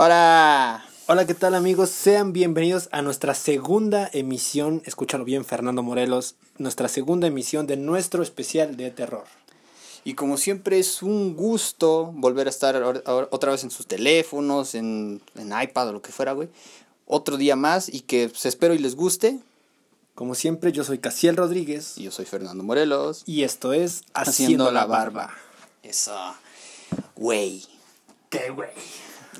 Hola. Hola, ¿qué tal amigos? Sean bienvenidos a nuestra segunda emisión, escúchalo bien Fernando Morelos, nuestra segunda emisión de nuestro especial de terror. Y como siempre es un gusto volver a estar otra vez en sus teléfonos, en, en iPad o lo que fuera, güey. Otro día más y que pues, espero y les guste. Como siempre, yo soy Casiel Rodríguez Y yo soy Fernando Morelos. y esto es Haciendo, la Barba. Eso. Güey. ¿Qué, güey?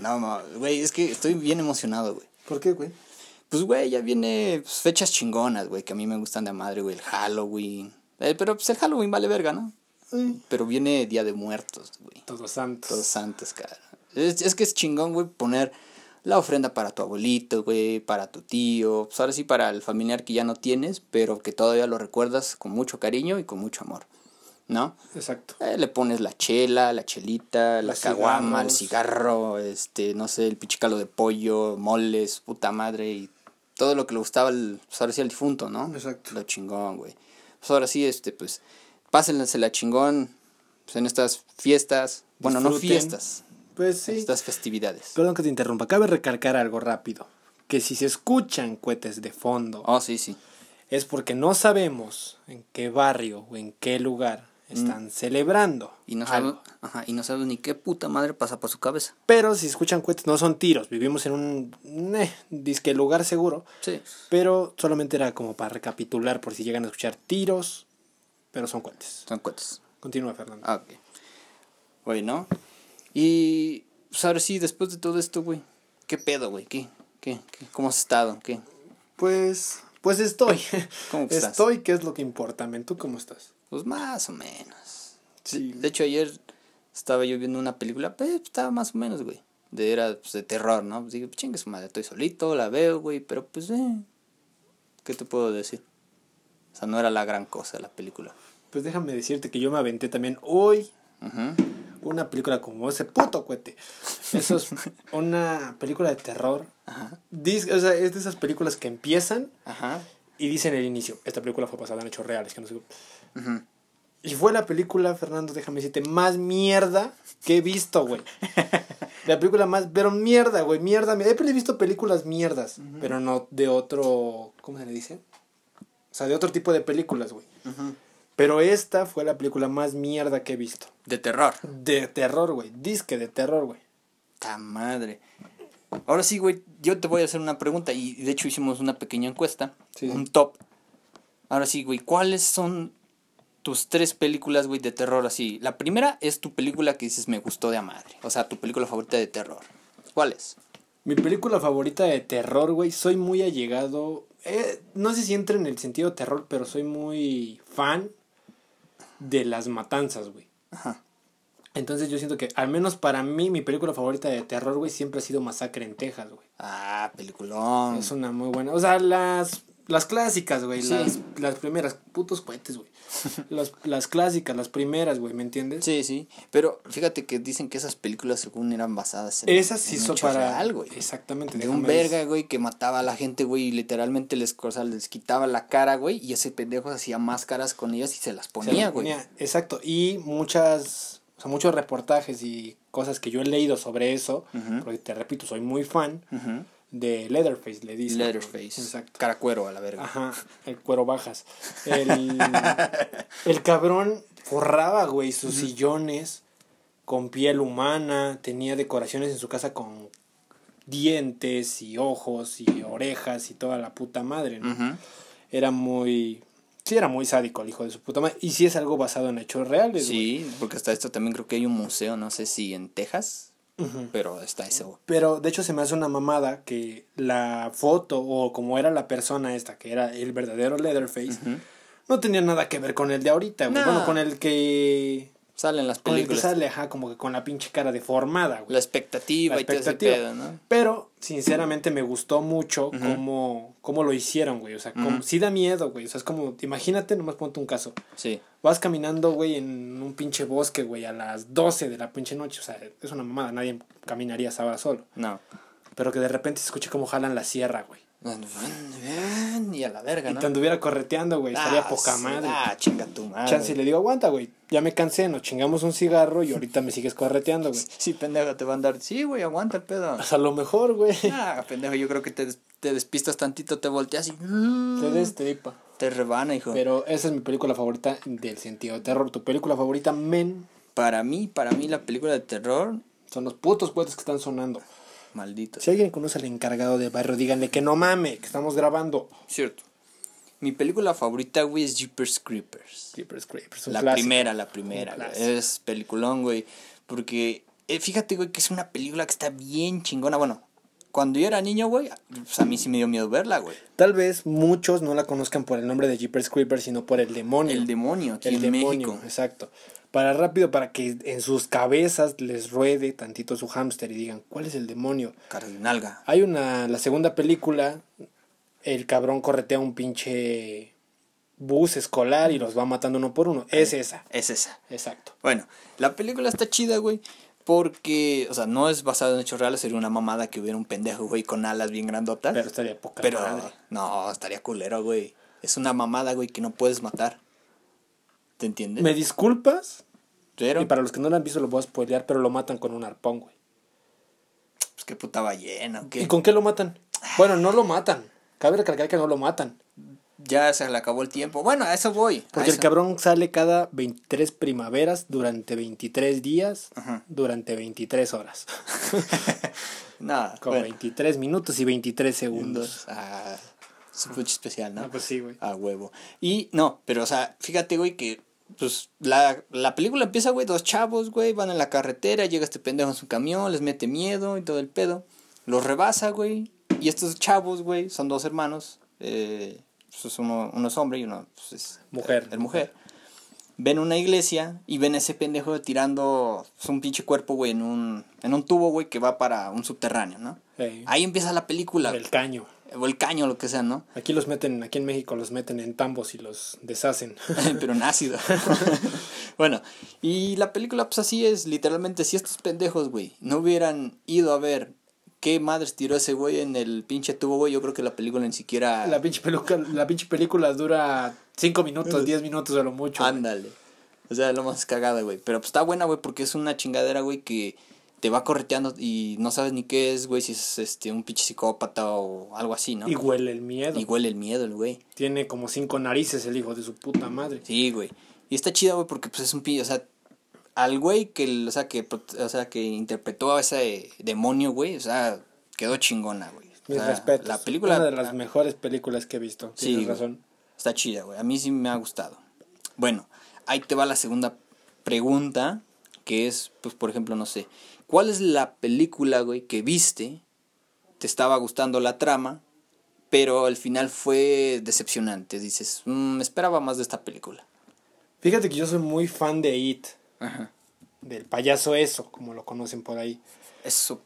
No, no, güey, es que estoy bien emocionado, güey. ¿Por qué, güey? Pues, güey, ya viene pues, fechas chingonas, güey, que a mí me gustan de madre, güey. El Halloween. Eh, pero pues el Halloween vale verga, ¿no? Ay, Pero viene Día de Muertos, güey. Todos santos. Todos santos, cara. Es, es que es chingón, güey, poner la ofrenda para tu abuelito, güey, para tu tío. Pues ahora sí para el familiar que ya no tienes, pero que todavía lo recuerdas con mucho cariño y con mucho amor. ¿No? Exacto. Eh, le pones la chela, la chelita, la Los caguama, el cigarro, este, no sé, el pichicalo de pollo, moles, puta madre y todo lo que le gustaba el, pues ahora sí al difunto, ¿no? Exacto. Lo chingón, güey. Pues ahora sí, este, pues, la chingón pues, en estas fiestas, bueno, no fiestas, Pues sí. estas festividades. Perdón que te interrumpa, cabe recalcar algo rápido. Que si se escuchan cohetes de fondo, Oh, sí, sí. es porque no sabemos en qué barrio o en qué lugar están celebrando. Y no, algo. sabemos, ajá, y no sabemos ni qué puta madre pasa por su cabeza. Pero si escuchan cohetes, no son tiros. Vivimos en un eh, disque lugar seguro. Sí. Pero solamente era como para recapitular por si llegan a escuchar tiros. Pero son cohetes. Son cuentos. Continúa, Fernando. Ah, ok. Bueno. Y pues ahora sí, después de todo esto, güey. ¿Qué pedo, güey? ¿Qué, qué, qué? ¿Cómo has estado? ¿Qué? Pues, pues estoy. ¿Cómo estás? Estoy, que es lo que importa, men. ¿Tú cómo estás? Pues más o menos. Sí. De hecho, ayer estaba yo viendo una película, pues estaba más o menos, güey. De, era pues, de terror, ¿no? Pues dije, chingue su madre, estoy solito, la veo, güey. Pero pues, eh. ¿Qué te puedo decir? O sea, no era la gran cosa la película. Pues déjame decirte que yo me aventé también hoy una película como ese puto cohete. Eso es una película de terror. Ajá. Dis- o sea, es de esas películas que empiezan Ajá. y dicen el inicio. Esta película fue basada en hechos reales. Que no sé. Ujú. Y fue la película, Fernando, déjame decirte, más mierda que he visto, güey. La película más, pero mierda, güey, mierda. He visto películas mierdas, pero no de otro, ¿cómo se le dice? O sea, de otro tipo de películas, güey. Pero esta fue la película más mierda que he visto. De terror. De terror, güey. Disque de terror, güey. ¡Ta madre! Ahora sí, güey, yo te voy a hacer una pregunta y de hecho hicimos una pequeña encuesta, Sí. un top. Ahora sí, güey, ¿cuáles son tus tres películas, güey, de terror así? La primera es tu película que dices me gustó de a madre, o sea, tu película favorita de terror. ¿Cuál es? Mi película favorita de terror, güey, soy muy allegado. eh, no sé si entra en el sentido terror, pero soy muy fan de las matanzas, güey. Ajá. Entonces yo siento que, al menos para mí, mi película favorita de terror, güey, siempre ha sido Masacre en Texas, güey. Ah, peliculón. Es una muy buena. O sea, las, las clásicas, güey. Sí. Las, las primeras. Putos cohetes, güey. las, las clásicas, las primeras, güey, ¿me entiendes? Sí, sí, pero fíjate que dicen que esas películas según eran basadas en Esas sí en son para. real, güey. Exactamente. De un verga, güey, que mataba a la gente, güey, y literalmente les, o sea, les quitaba la cara, güey, y ese pendejo hacía máscaras con ellas y se las ponía, güey. Exacto. Y muchas. O sea, muchos reportajes y cosas que yo he leído sobre eso. Porque te repito, soy muy fan Ujú. De Leatherface, le dicen. Leatherface. Exacto. Caracuero a la verga. Ajá, el cuero bajas. El, el cabrón forraba, güey, sus sillones con piel humana, tenía decoraciones en su casa con dientes y ojos y orejas y toda la puta madre, ¿no? Era muy... Sí, era muy sádico el hijo de su puta madre. Y sí es algo basado en hechos reales. Sí, porque hasta esto también creo que hay un museo, no sé si en Texas, Pero está ese, güey. Pero de hecho se me hace una mamada que la foto o como era la persona esta, que era el verdadero Leatherface, no tenía nada que ver con el de ahorita. No. Bueno, con el que Salen las con el que películas. sale, ajá, como que con la pinche cara deformada, güey. La expectativa La y todo ese expectativa. pedo, ¿no? Pero, sinceramente, me gustó mucho cómo, cómo lo hicieron, güey. O sea, como, sí da miedo, güey. O sea, es como, imagínate, nomás ponte un caso. Sí. Vas caminando, güey, en un pinche bosque, güey, a las 12 de la pinche noche. O sea, es una mamada, nadie caminaría esa hora solo. No. Pero que de repente se escuche cómo jalan la sierra, güey. Y a la verga, y ¿no? te anduviera correteando, güey. Estaría Ah, poca sí, madre. Ah, chinga tu madre. Chance y le digo, aguanta, güey. Ya me cansé, nos chingamos un cigarro y ahorita me sigues correteando, güey. Sí, pendejo, te va a andar. Sí, güey, aguanta el pedo. Pues a lo mejor, güey. Ah, pendejo, yo creo que te, des- te despistas tantito, te volteas y. Te des tripa. Te rebana, hijo. Pero esa es mi película favorita del sentido de terror. Tu película favorita, men, Para mí, para mí, la película de terror, son los putos puentes que están sonando. Maldito. Si alguien conoce al encargado de barrio, díganle que no mame, que estamos grabando. Cierto. Mi película favorita, güey, es Jeepers Creepers. Creepers, Creepers. La clásico. primera, la primera, güey. Es peliculón, güey. Porque, eh, fíjate, güey, que es una película que está bien chingona. Bueno, cuando yo era niño, güey, pues a mí sí me dio miedo verla, güey. Tal vez muchos no la conozcan por el nombre de Jeepers Creepers, sino por el demonio. El demonio, aquí el en demonio, México. exacto. Para rápido, para que en sus cabezas les ruede tantito su hámster y digan, ¿cuál es el demonio? Cardinalga. Hay una, la segunda película, el cabrón corretea un pinche bus escolar y los va matando uno por uno. Es esa, Es esa. exacto. Bueno, la película está chida, güey. Porque, o sea, no es basada en hechos reales. Sería una mamada que hubiera un pendejo, güey, con alas bien grandotas. Pero estaría poca Pero, madre. no, estaría culero, güey. Es una mamada, güey, que no puedes matar. ¿Te entiendes? ¿Me disculpas? Pero, Y para los que no lo han visto lo voy a spoilear, pero lo matan con un arpón, güey. pues qué puta ballena, ¿o qué? ¿Y con qué lo matan? Bueno, no lo matan. Cabe recalcar que no lo matan. Ya se le acabó el tiempo. Bueno, a eso voy. Porque el cabrón sale cada 23 primaveras durante 23 días, Ajá. durante 23 horas. Nada, Con bueno. 23 minutos y 23 segundos. Ah, su pucho especial, ¿no? Ah, pues sí, güey. A huevo. Y no, pero o sea, fíjate, güey, que pues la, la película empieza, güey, dos chavos, güey, van en la carretera, llega este pendejo en su camión, les mete miedo y todo el pedo. Los rebasa, güey. Y estos chavos, güey, son dos hermanos. Eh, pues uno, uno es hombre y uno pues, es Mujer. el mujer. Ven una iglesia y ven a ese pendejo tirando pues, un pinche cuerpo, güey, en un, en un tubo, güey, que va para un subterráneo, ¿no? Ahí empieza la película. el caño. O el caño, lo que sea, ¿no? Aquí los meten, aquí en México los meten en tambos y los deshacen. pero en ácido. bueno, y la película, pues así es, literalmente, si estos pendejos, güey, no hubieran ido a ver qué madres tiró ese güey en el pinche tubo, güey, yo creo que la película ni siquiera... La pinche, peluca, la pinche película dura 5 minutos, 10 minutos a lo mucho. güey. Ándale. O sea, lo más cagada, güey. Pero pues está buena, güey, porque es una chingadera, güey, que te va correteando y no sabes ni qué es, güey, si es este un pinche psicópata o algo así, ¿no? Y huele el miedo. Y huele el miedo, el güey. Tiene como cinco narices el hijo de su puta madre. Sí, güey. Y está chida, güey, porque pues es un pillo, o sea, al güey que, o sea, que, o sea, que interpretó a ese demonio, güey, o sea, quedó chingona, güey. O Mis sea, respetos. La película Una de las mejores películas que he visto. Sí, Tienes razón. está chida, güey. A mí sí me ha gustado. Bueno, ahí te va la segunda pregunta, que es, pues, por ejemplo, no sé, ¿cuál es la película, güey, que viste, te estaba gustando la trama, pero al final fue decepcionante? Dices, "Mm, esperaba más de esta película. Fíjate que yo soy muy fan de It. Ajá. Del payaso eso, como lo conocen por ahí. Eso.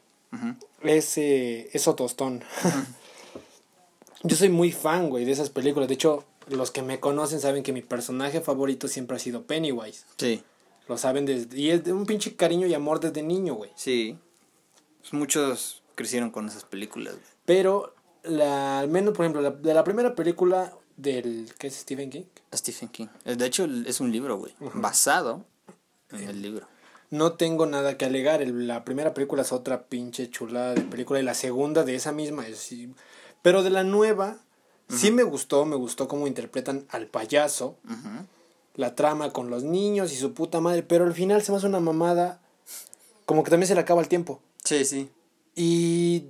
Ese, eso tostón. yo soy muy fan, güey, de esas películas. De hecho, los que me conocen saben que mi personaje favorito siempre ha sido Pennywise. Sí. Lo saben desde... Y es de un pinche cariño y amor desde niño, güey. Sí. Pues muchos crecieron con esas películas. güey. Pero, la, al menos, por ejemplo, la- de la primera película del... ¿Qué es Stephen King? Stephen King. De hecho, es un libro, güey. Basado en el libro. No tengo nada que alegar. el- la primera película es otra pinche chulada de película y la segunda de esa misma es... Pero de la nueva, sí me gustó, me gustó cómo interpretan al payaso, la trama con los niños y su puta madre, pero al final se me hace una mamada, como que también se le acaba el tiempo. Sí, sí. Y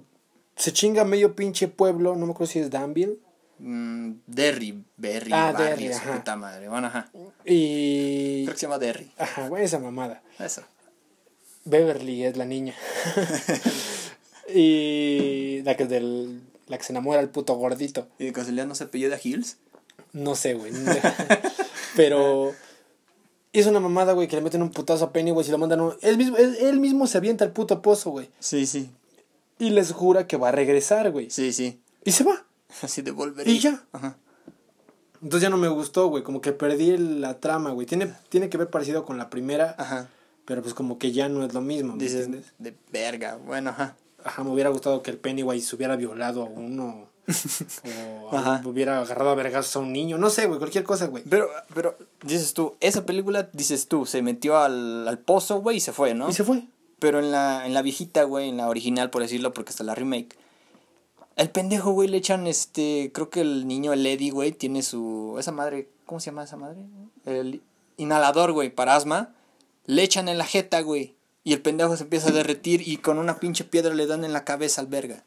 se chinga medio pinche pueblo, no me acuerdo si es Danville. Mm, Derry, Berry, Ah, Barry, Derry, ajá. puta madre. Bueno, ajá. Y... Creo que se llama Derry. Ajá, güey, esa mamada. Eso. Beverly es la niña. y la que del la que se enamora el puto gordito. ¿Y de casualidad no se apellida Hills? No sé, güey. Pero es una mamada, güey, que le meten un putazo a Pennywise y lo mandan un... él mismo él, él mismo se avienta al puto pozo, güey. Sí, sí. Y les jura que va a regresar, güey. Sí, sí. Y se va. Así de volvería. Y ya. Ajá. Entonces ya no me gustó, güey, como que perdí la trama, güey. Tiene tiene que ver parecido con la primera, Ajá. pero pues como que ya no es lo mismo, ¿me Dices, entiendes? de verga. Bueno, ajá. Ajá, me hubiera gustado que el Pennywise hubiera violado a uno o Ajá. hubiera agarrado a vergazos a un niño. No sé, güey, cualquier cosa, güey. Pero, pero, dices tú, esa película, dices tú, se metió al, al pozo, güey, y se fue, ¿no? Y se fue. Pero en la, en la viejita, güey, en la original, por decirlo, porque está la remake. El pendejo, güey, le echan este. Creo que el niño, el Eddie, güey, tiene su. Esa madre. ¿Cómo se llama esa madre? El inhalador, güey, para asma. Le echan en la jeta, güey. Y el pendejo se empieza a derretir y con una pinche piedra le dan en la cabeza al verga.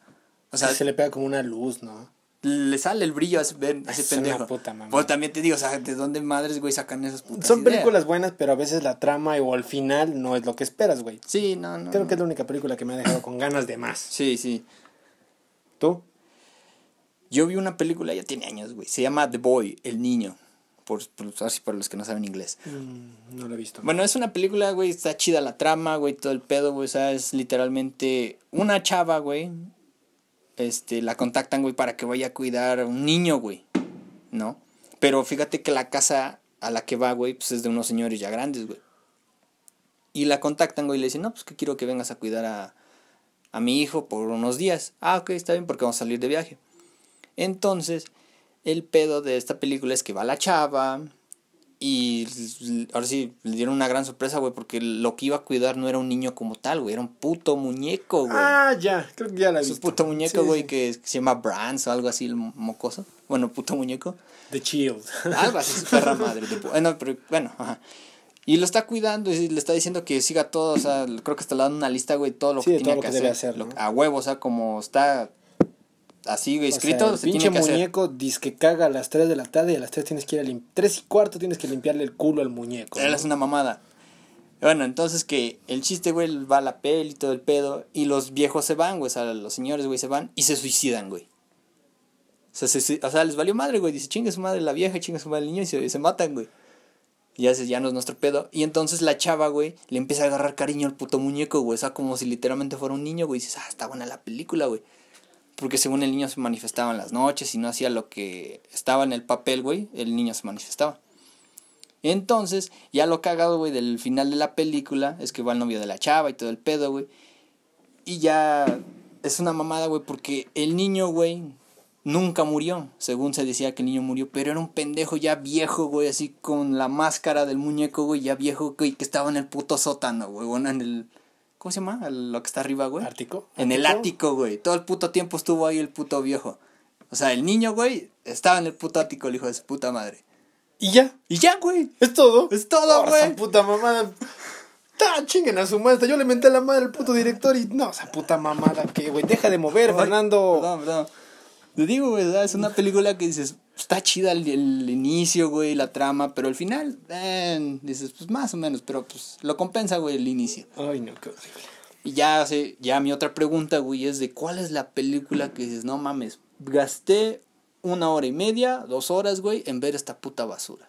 O sea, se le pega como una luz, ¿no? le sale el brillo a ese, a ese Es una pendejo. puta mamada. Pues también te digo, o sea, ¿de dónde madres, güey, sacan esas putas Son ideas? películas buenas, pero a veces la trama o el final no es lo que esperas, güey. Sí, no, no. Creo no. que es la única película que me ha dejado con ganas de más. Sí, sí. ¿Tú? Yo vi una película, ya tiene años, güey. Se llama The Boy, El Niño. Por, por, así para los que no saben inglés. Mm, no lo he visto. Bueno, es una película, güey. Está chida la trama, güey. Todo el pedo, güey. O sea, es literalmente una chava, güey. Este, la contactan, güey, para que vaya a cuidar a un niño, güey. ¿No? Pero fíjate que la casa a la que va, güey, pues es de unos señores ya grandes, güey. Y la contactan, güey, y le dicen, no, pues que quiero que vengas a cuidar a, a mi hijo por unos días. Ah, ok, está bien, porque vamos a salir de viaje. Entonces, el pedo de esta película es que va la chava y ahora sí, le dieron una gran sorpresa, güey, porque lo que iba a cuidar no era un niño como tal, güey, era un puto muñeco, güey. Ah, ya, creo que ya la he es un puto muñeco, Sí, güey, sí. que, se llama Brands o algo así, el mocoso. Bueno, puto muñeco. The Shield. Algo así, su perra madre. de eh, no, pero bueno, ajá. Y lo está cuidando y le está diciendo que siga todo, o sea, creo que está dando una lista, güey, todo lo Sí, que tiene que hacer. hacer, Lo- ¿no? a huevo, o sea, como está así, güey, O sea, escrito, el se tiene pinche que hacer. muñeco dice que caga a las 3 de la tarde y a las 3 tienes que ir a lim 3 y cuarto tienes que limpiarle el culo al muñeco. Él ¿no? es una mamada. Bueno, entonces que el chiste, güey, va a la peli y todo el pedo. Y los viejos se van, güey. O sea, los señores, güey, se van y se suicidan, güey. O sea, se o sea, les valió madre, güey. Dice, chingue su madre la vieja, chingue su madre el niño y se, se matan, güey. Ya, se- ya no es nuestro pedo. Y entonces la chava, güey, le empieza a agarrar cariño al puto muñeco, güey. O sea, como si literalmente fuera un niño, güey. Y dices, ah, está buena la película, güey. Porque según el niño se manifestaba en las noches y no hacía lo que estaba en el papel, güey, el niño se manifestaba. Entonces, ya lo cagado, güey, del final de la película es que va el novio de la chava y todo el pedo, güey. Y ya es una mamada, güey, porque el niño, güey, nunca murió. Según se decía que el niño murió, pero era un pendejo ya viejo, güey, así con la máscara del muñeco, güey, ya viejo, güey, que estaba en el puto sótano, güey, bueno, en el... ¿Cómo se llama? Lo que está arriba, güey. ¿Ártico? En el ático, güey. Todo el puto tiempo estuvo ahí el puto viejo. O sea, el niño, güey, estaba en el puto ático, el hijo de su puta madre. Y ya, Y ya, güey. es todo. Es todo, Oh, güey. Esa puta mamada. Ta, chinguen a su madre. Yo le menté la madre al puto director y no, esa puta mamada que, güey, deja de mover, Ay, Fernando. Perdón, perdón. Te digo, güey, es una película que dices, está chida el, el inicio, güey, la trama, pero al final, eh, dices, pues más o menos, pero pues lo compensa, güey, el inicio. Ay, no, qué horrible. Y ya, sea, ya mi otra pregunta, güey, es de cuál es la película que dices, no mames, gasté una hora y media, dos horas, güey, en ver esta puta basura.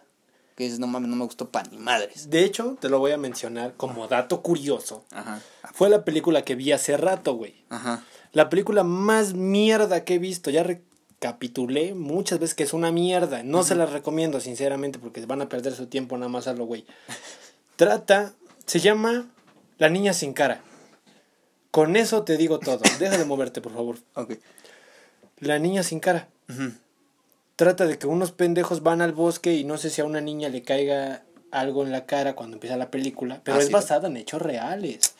Que dices, no mames, no me gustó pa' ni madres. De hecho, te lo voy a mencionar como dato curioso. Ajá, Fue la película que vi hace rato, güey. ajá. La película más mierda que he visto. Ya recapitulé muchas veces que es una mierda. No se la recomiendo, sinceramente, porque van a perder su tiempo nada más a lo güey. Trata, se llama La niña sin cara. Con eso te digo todo. Deja de moverte, por favor. Ok. La niña sin cara. Trata de que unos pendejos van al bosque y no sé si a una niña le caiga algo en la cara cuando empieza la película, pero Ah, es sí. basada en hechos reales.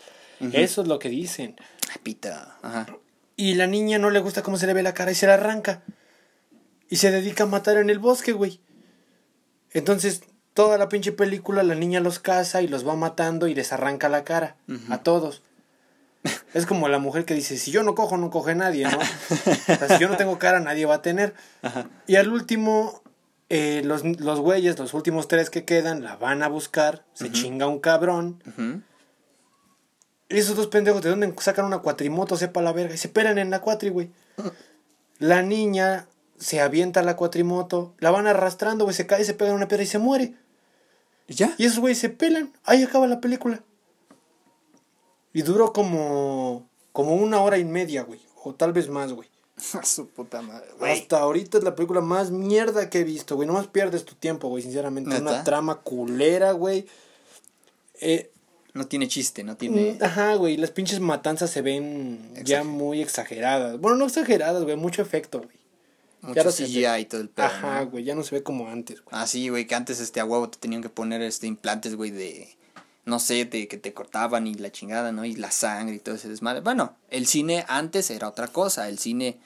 Eso es lo que dicen. Pita, ajá. Y la niña no le gusta cómo se le ve la cara y se la arranca. Y se dedica a matar en el bosque, güey. Entonces, toda la pinche película, la niña los caza y los va matando y les arranca la cara a todos. Es como la mujer que dice, si yo no cojo, no coge nadie, ¿no? O sea, si yo no tengo cara, nadie va a tener. Y al último, eh, los, los güeyes, los últimos tres que quedan, la van a buscar, se chinga un cabrón. Y esos dos pendejos, ¿de dónde sacan una cuatrimoto? Sepa la verga. Y se pelan en la cuatri, güey. La niña se avienta a la cuatrimoto. La van arrastrando, güey. Se cae, se pega en una piedra y se muere. ¿Y ya? Y esos güeyes se pelan. Ahí acaba la película. Y duró como. Como una hora y media, güey. O tal vez más, güey. Su puta madre, güey. Hasta ahorita es la película más mierda que he visto, güey. No más pierdes tu tiempo, güey, sinceramente. ¿Neta? Una trama culera, güey. Eh, No tiene chiste, no tiene... Mm, Ajá, güey, las pinches matanzas se ven ya muy exageradas. Bueno, no exageradas, güey, mucho efecto, güey. Mucho Ya y todo el pedo. Ajá, ¿no? güey, ya no se ve como antes, güey. Ah, sí, güey, que antes este a huevo te tenían que poner este implantes, güey, de no sé, de que te cortaban y la chingada, ¿no? Y la sangre y todo ese desmadre. Bueno, el cine antes era otra cosa, el cine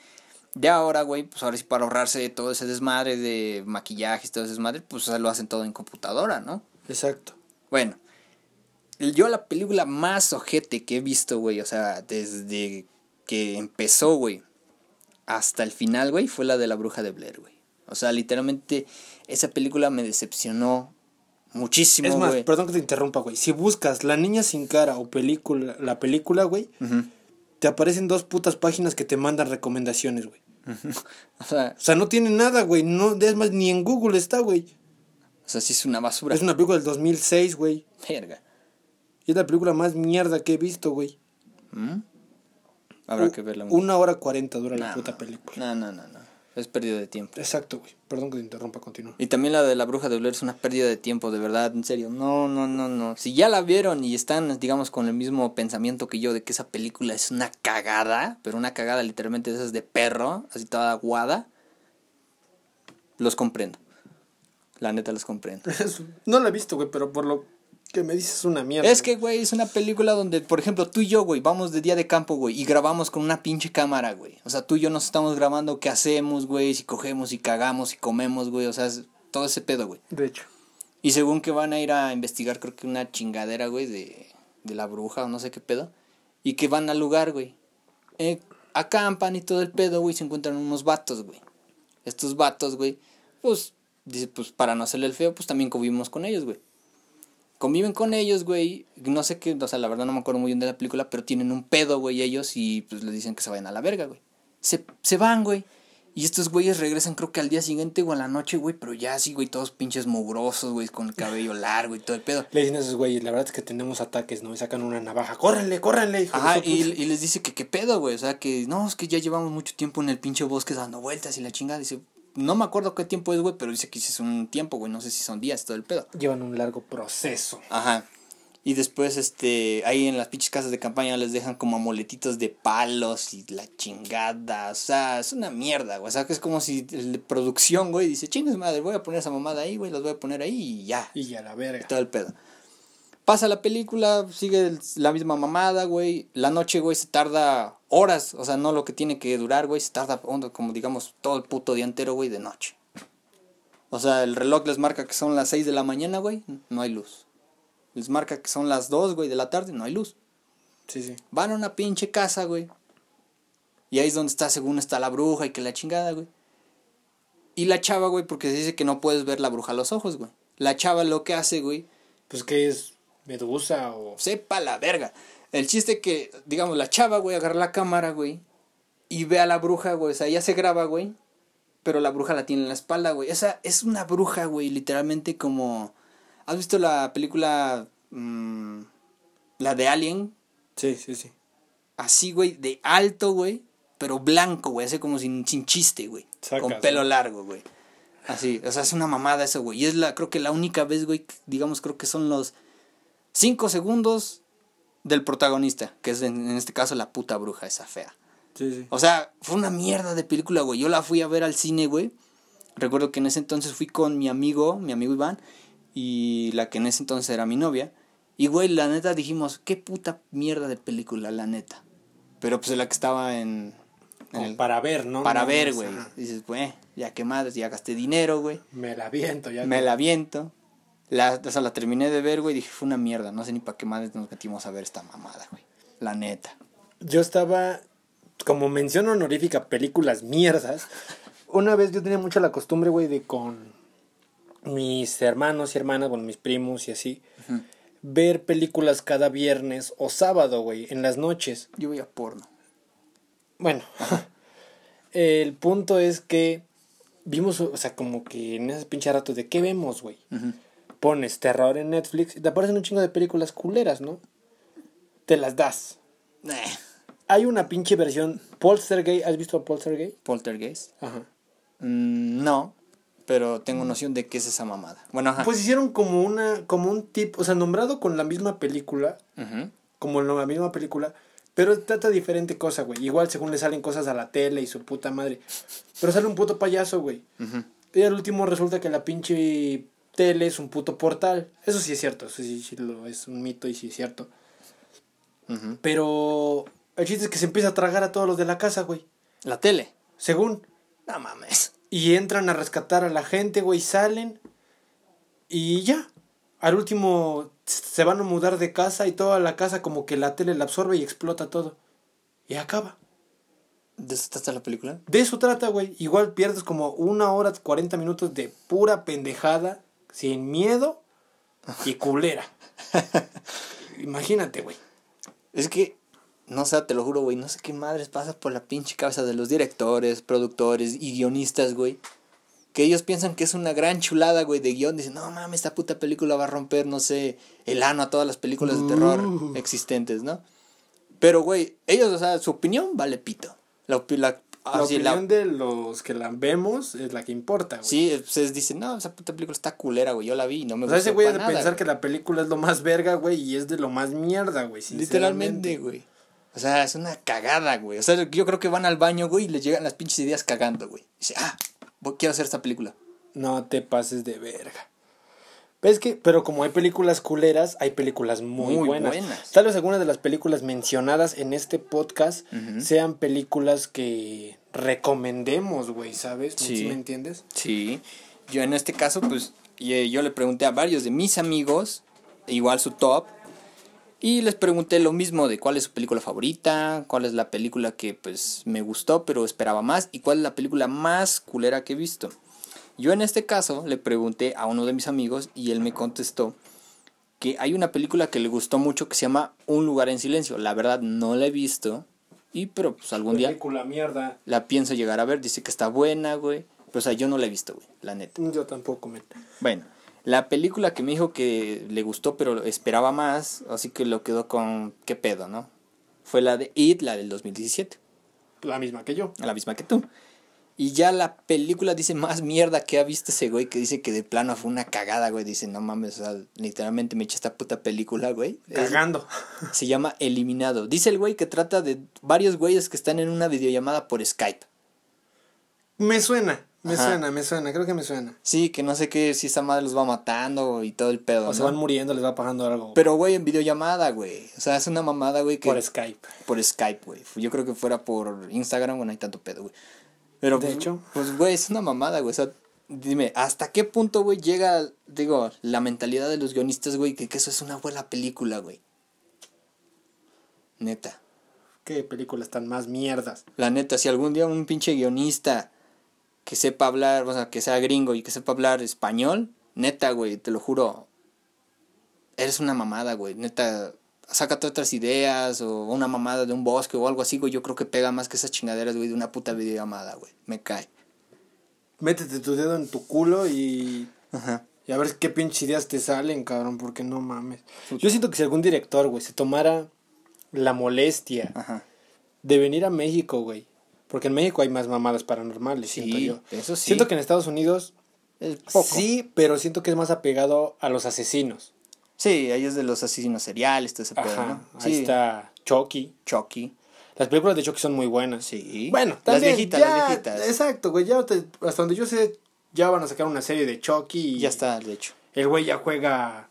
de ahora, güey, pues ahora sí para ahorrarse todo ese desmadre de maquillaje y todo ese desmadre, pues lo hacen todo en computadora, ¿no? Exacto. Bueno, yo la película más ojete que he visto, güey, o sea, desde que empezó, güey, hasta el final, güey, fue la de la bruja de Blair, güey. O sea, literalmente esa película me decepcionó muchísimo, Es más, perdón que te interrumpa, güey. Si buscas La Niña Sin Cara o película, la película, güey, te aparecen dos putas páginas que te mandan recomendaciones, güey. O sea, O sea, no tiene nada, güey. No, es más, ni en Google está, güey. o sea, sí es una basura. Es una película del 2006, güey. Verga. Y es la película más mierda que he visto, güey. ¿Mm? Habrá U- que verla. Una hora cuarenta dura la puta película. No, no, no, no. Es pérdida de tiempo. Exacto, güey. Perdón que te interrumpa, continúa. Y también la de la bruja de Blair es una pérdida de tiempo, de verdad, en serio. No, no, no, no. Si ya la vieron y están, digamos, con el mismo pensamiento que yo de que esa película es una cagada, pero una cagada literalmente de esas de perro, así toda aguada, los comprendo. La neta los comprendo. no la he visto, güey, pero por lo que me dices es una mierda. Es que, güey, es una película donde, por ejemplo, tú y yo, güey, vamos de día de campo, güey, y grabamos con una pinche cámara, güey. O sea, tú y yo nos estamos grabando qué hacemos, güey, si cogemos y cagamos y comemos, güey. O sea, es todo ese pedo, güey. De hecho. Y según que van a ir a investigar, creo que una chingadera, güey, de, de la bruja o no sé qué pedo. Y que van al lugar, güey. Eh, acampan y todo el pedo, güey, y se encuentran unos vatos, güey. Estos vatos, güey, pues, dice, pues para no hacerle el feo, pues también convivimos con ellos, güey. Conviven con ellos, güey. No sé qué, o sea, la verdad no me acuerdo muy bien de la película, pero tienen un pedo, güey, ellos y pues les dicen que se vayan a la verga, güey. Se, se van, güey. Y estos güeyes regresan creo que al día siguiente o a la noche, güey, pero ya así, güey, todos pinches mugrosos, güey, con el cabello largo y todo el pedo. Le dicen a esos güeyes, la verdad es que tenemos ataques, ¿no? Y sacan una navaja. ¡Córrenle, córrenle, hijo Ajá, y, y les dice que qué pedo, güey, o sea, que no, es que ya llevamos mucho tiempo en el pinche bosque dando vueltas y la chingada. Dice, no me acuerdo qué tiempo es, güey, pero dice que sí es un tiempo, güey, no sé si son días, todo el pedo. Llevan un largo proceso. Ajá. Y después, este, ahí en las pinches casas de campaña les dejan como amoletitos de palos y la chingada. O sea, es una mierda, güey. O sea, que es como si el de producción, güey, dice, chingas madre, voy a poner esa mamada ahí, güey, las voy a poner ahí y ya. Y a la verga. Todo el pedo. Pasa la película, sigue la misma mamada, güey. La noche, güey, se tarda horas. O sea, no lo que tiene que durar, güey. Se tarda como digamos todo el puto día entero, güey, de noche. O sea, el reloj les marca que son las 6 de la mañana, güey. No hay luz. Les marca que son las 2, güey, de la tarde. No hay luz. Sí, sí. Van a una pinche casa, güey. Y ahí es donde está, según está la bruja y que la chingada, güey. Y la chava, güey, porque se dice que no puedes ver la bruja a los ojos, güey. La chava lo que hace, güey, Pues que es medusa o... sepa la verga. El chiste que, digamos, la chava, güey, agarra la cámara, güey, y ve a la bruja, güey. O sea, ella se graba, güey, pero la bruja la tiene en la espalda, güey. Esa es una bruja, güey, literalmente como... ¿Has visto la película... mm, la de Alien? Sí, sí, sí. Así, güey, de alto, güey, pero blanco, güey, así como sin, sin chiste, güey. Con pelo largo, güey. Así, o sea, es una mamada eso, güey. Y es la, creo que la única vez, güey, digamos, creo que son los cinco segundos del protagonista, que es en, en este caso la puta bruja, esa fea. Sí, sí. O sea, fue una mierda de película, güey. Yo la fui a ver al cine, güey. Recuerdo que en ese entonces fui con mi amigo, mi amigo Iván, y la que en ese entonces era mi novia. Y, güey, la neta dijimos, qué puta mierda de película, la neta. Pero pues la que estaba en... en Como el- para ver, ¿no? para No, ver, no, güey. Dices, güey, ya que madres, ya gasté dinero, güey. Me la viento ya. Me la viento. La, o sea, la terminé de ver, güey. Dije, fue una mierda. No sé ni para qué madres nos metimos a ver esta mamada, güey. La neta. Yo estaba, como mención honorífica, películas mierdas. Una vez yo tenía mucho la costumbre, güey, de con mis hermanos y hermanas, bueno, mis primos y así, ver películas cada viernes o sábado, güey, en las noches. Yo veía porno. Bueno, el punto es que vimos, o sea, como que en ese pinche rato de qué vemos, güey. Ujú. Pones terror en Netflix y te aparecen un chingo de películas culeras, ¿no? Te las das. Eh, Hay una pinche versión Poltergeist, ¿has visto a Poltergeist? Poltergeist. Ajá. Mm, no, pero tengo noción de qué es esa mamada. Bueno, ajá. Pues hicieron como una, como un tipo, o sea, nombrado con la misma película, Ujú. como en la misma película, Pero trata diferente cosa, güey. Igual según le salen cosas a la tele y su puta madre. Pero sale un puto payaso, güey. Ujú. Y al último resulta que la pinche tele es un puto portal. Eso sí es cierto, eso sí, sí lo, es un mito y sí es cierto. Pero el chiste es que se empieza a tragar a todos los de la casa, güey. La tele. Según. No mames. Y entran a rescatar a la gente, güey, salen. Y ya. Al último se van a mudar de casa y toda la casa como que la tele la absorbe y explota todo. Y acaba. ¿De eso trata la película? De eso trata, güey. Igual pierdes como una hora, 40 minutos de pura pendejada, sin miedo y culera. Imagínate, güey. Es que, no sé, te lo juro, güey, no sé qué madres pasa por la pinche cabeza de los directores, productores y guionistas, güey. Que ellos piensan que es una gran chulada, güey, de guion. Dicen, no mames, esta puta película va a romper, no sé, el ano a todas las películas de terror Uh. existentes, ¿no? Pero, güey, ellos, o sea, su opinión vale pito. La, opi- la, La así, la- opinión de los que la vemos es la que importa, güey. Sí, ustedes dicen, no, esa puta película está culera, güey, yo la vi y no me O sea, gustó ese güey de nada, pensar güey. que la película es lo más verga, güey, y es de lo más mierda, güey. Literalmente, güey. O sea, es una cagada, güey. O sea, yo creo que van al baño, güey, y les llegan las pinches ideas cagando, güey. Dice, ah, voy- quiero hacer esta película. No te pases de verga. ¿Ves que? Pero como hay películas culeras, hay películas muy, Muy buenas. buenas. Tal vez algunas de las películas mencionadas en este podcast sean películas que recomendemos, güey, ¿sabes? Sí. ¿Sí me entiendes? Sí. Yo en este caso, pues, y- yo le pregunté a varios de mis amigos, igual su top, y les pregunté lo mismo de cuál es su película favorita, cuál es la película que, pues, me gustó, pero esperaba más, y cuál es la película más culera que he visto. Yo en este caso le pregunté a uno de mis amigos y él me contestó que hay una película que le gustó mucho que se llama Un lugar en silencio. La verdad no la he visto, y pero pues algún día Película mierda. la pienso llegar a ver. Dice que está buena, güey. Pero o sea, yo no la he visto, güey, la neta. Yo tampoco, me. Bueno, la película que me dijo que le gustó, pero esperaba más, así que lo quedó con qué pedo, ¿no? Fue la de It, la del 2017, La misma que yo. la misma que tú. Y ya la película dice más mierda que ha visto ese güey que dice que de plano fue una cagada, güey. Dice, no mames, o sea, literalmente me eché esta puta película, güey. Es- Cagando. se llama Eliminado. Dice el güey que trata de varios güeyes que están en una videollamada por Skype. Me suena, me Ajá. suena, me suena, creo que me suena. Sí, que no sé qué, si esa madre los va matando y todo el pedo. O se ¿no? van muriendo, les va pagando algo Pero, güey, en videollamada, güey. O sea, es una mamada, güey, que... por Skype. por Skype, güey. Yo creo que fuera por Instagram, bueno, hay tanto pedo, güey. Pero, De pues, hecho. Pues, güey, es una mamada, güey. O sea, dime, ¿hasta qué punto, güey, llega, digo, la mentalidad de los guionistas, güey, que, que eso es una buena película, güey? Neta. Qué películas tan más mierdas. La neta, si algún día un pinche guionista que sepa hablar, o sea, que sea gringo y que sepa hablar español, neta, güey, te lo juro, eres una mamada, güey, neta, sácate otras ideas o una mamada de un bosque o algo así, güey, yo creo que pega más que esas chingaderas, güey, de una puta videollamada, güey, me cae. Métete tu dedo en tu culo y Ajá. Y a ver qué pinches ideas te salen, cabrón, porque no mames. Yo siento que si algún director, güey, se tomara la molestia Ajá. de venir a México, güey. Porque en México hay más mamadas paranormales, Sí, siento yo. eso sí. Siento que en Estados Unidos sí, pero siento que es más apegado a los asesinos. Sí, ahí es de los asesinos seriales, todo ese pedo, Ajá. ¿no? Ahí Sí. está Chucky. Chucky. Las películas de Chucky son muy buenas. Sí. Bueno, las también, viejitas, ya- las viejitas. Exacto, güey. Ya te- hasta donde yo sé, ya van a sacar una serie de Chucky. Y Ya está, de hecho. El güey ya juega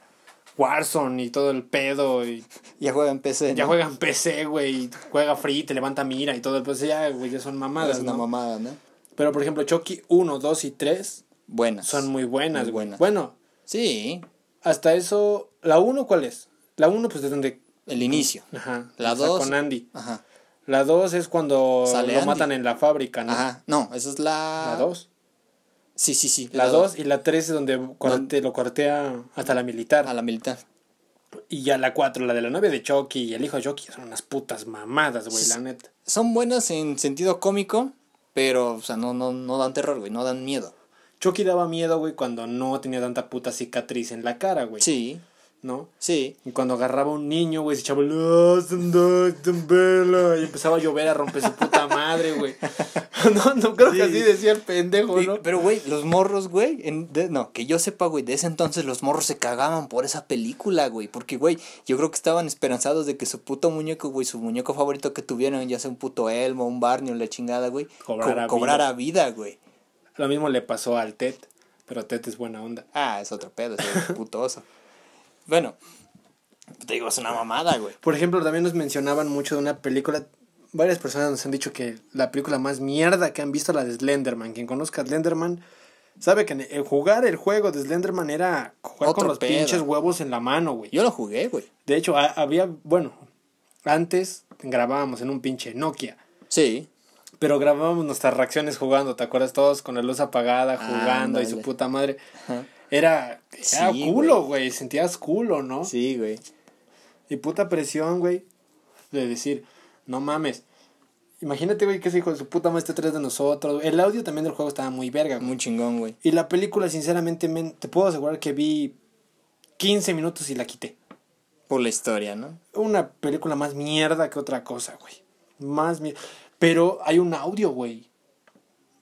Warzone y todo el pedo. Y Ya juega en PC, ya ¿no? juega en PC, güey. Juega free, te levanta mira y todo el pues ya, güey, ya son mamadas. Es una ¿no? mamada, ¿no? Pero por ejemplo, Chucky 1, 2 y 3 Buenas. son muy buenas, Muy güey. buenas. Bueno, Sí, hasta eso. ¿La 1 cuál es? La 1, pues es donde. el inicio. Ajá. La o sea, 2. Con Andy. Ajá. La 2 es cuando Sale lo Andy. matan en la fábrica, ¿no? Ajá. No, esa es la. La 2. Sí, sí, sí. La 2 y la 3 es donde corte- lo cortea hasta la militar. A la militar. Y ya la 4, la de la novia de Chucky y el hijo de Chucky, son unas putas mamadas, güey, la neta. Son buenas en sentido cómico, pero, o sea, no, no, no dan terror, güey, no dan miedo. Chucky daba miedo, güey, cuando no tenía tanta puta cicatriz en la cara, güey. Sí. ¿No? Sí. Y cuando agarraba un niño, güey, se echaba y empezaba a llover a romper su puta madre, güey. No, no creo que Sí. así decía el pendejo, Y- ¿no? Pero, güey, los morros, güey, en- de- no, que yo sepa, güey, de ese entonces los morros se cagaban por esa película, güey. Porque, güey, yo creo que estaban esperanzados de que su puto muñeco, güey, su muñeco favorito que tuvieran, ya sea un puto Elmo, un Barney o la chingada, güey, Cobrara co- cobrara vida, güey. Lo mismo le pasó al Ted, pero Ted es buena onda. Ah, es otro pedo, ese puto oso. Bueno, te digo, es una mamada, güey. Por ejemplo, también nos mencionaban mucho de una película. Varias personas nos han dicho que la película más mierda que han visto la de Slenderman. Quien conozca a Slenderman sabe que el jugar el juego de Slenderman era jugar Otro con los pedo. pinches huevos en la mano, güey. Yo lo jugué, güey. De hecho, ha- había, bueno, antes grabábamos en un pinche Nokia. Sí. Pero grabábamos nuestras reacciones jugando, ¿te acuerdas? Todos con la luz apagada, jugando y su puta madre. Ajá. Era, era Sí, culo, güey. Sentías culo, ¿no? Sí, güey. Y puta presión, güey. De decir, no mames. Imagínate, güey, que ese hijo de su puta madre esté atrás de nosotros. El audio también del juego estaba muy verga, güey. Muy chingón, güey. Y la película, sinceramente, men, te puedo asegurar que vi 15 minutos y la quité. Por la historia, ¿no? Una película más mierda que otra cosa, güey. Más mierda. Pero hay un audio, güey.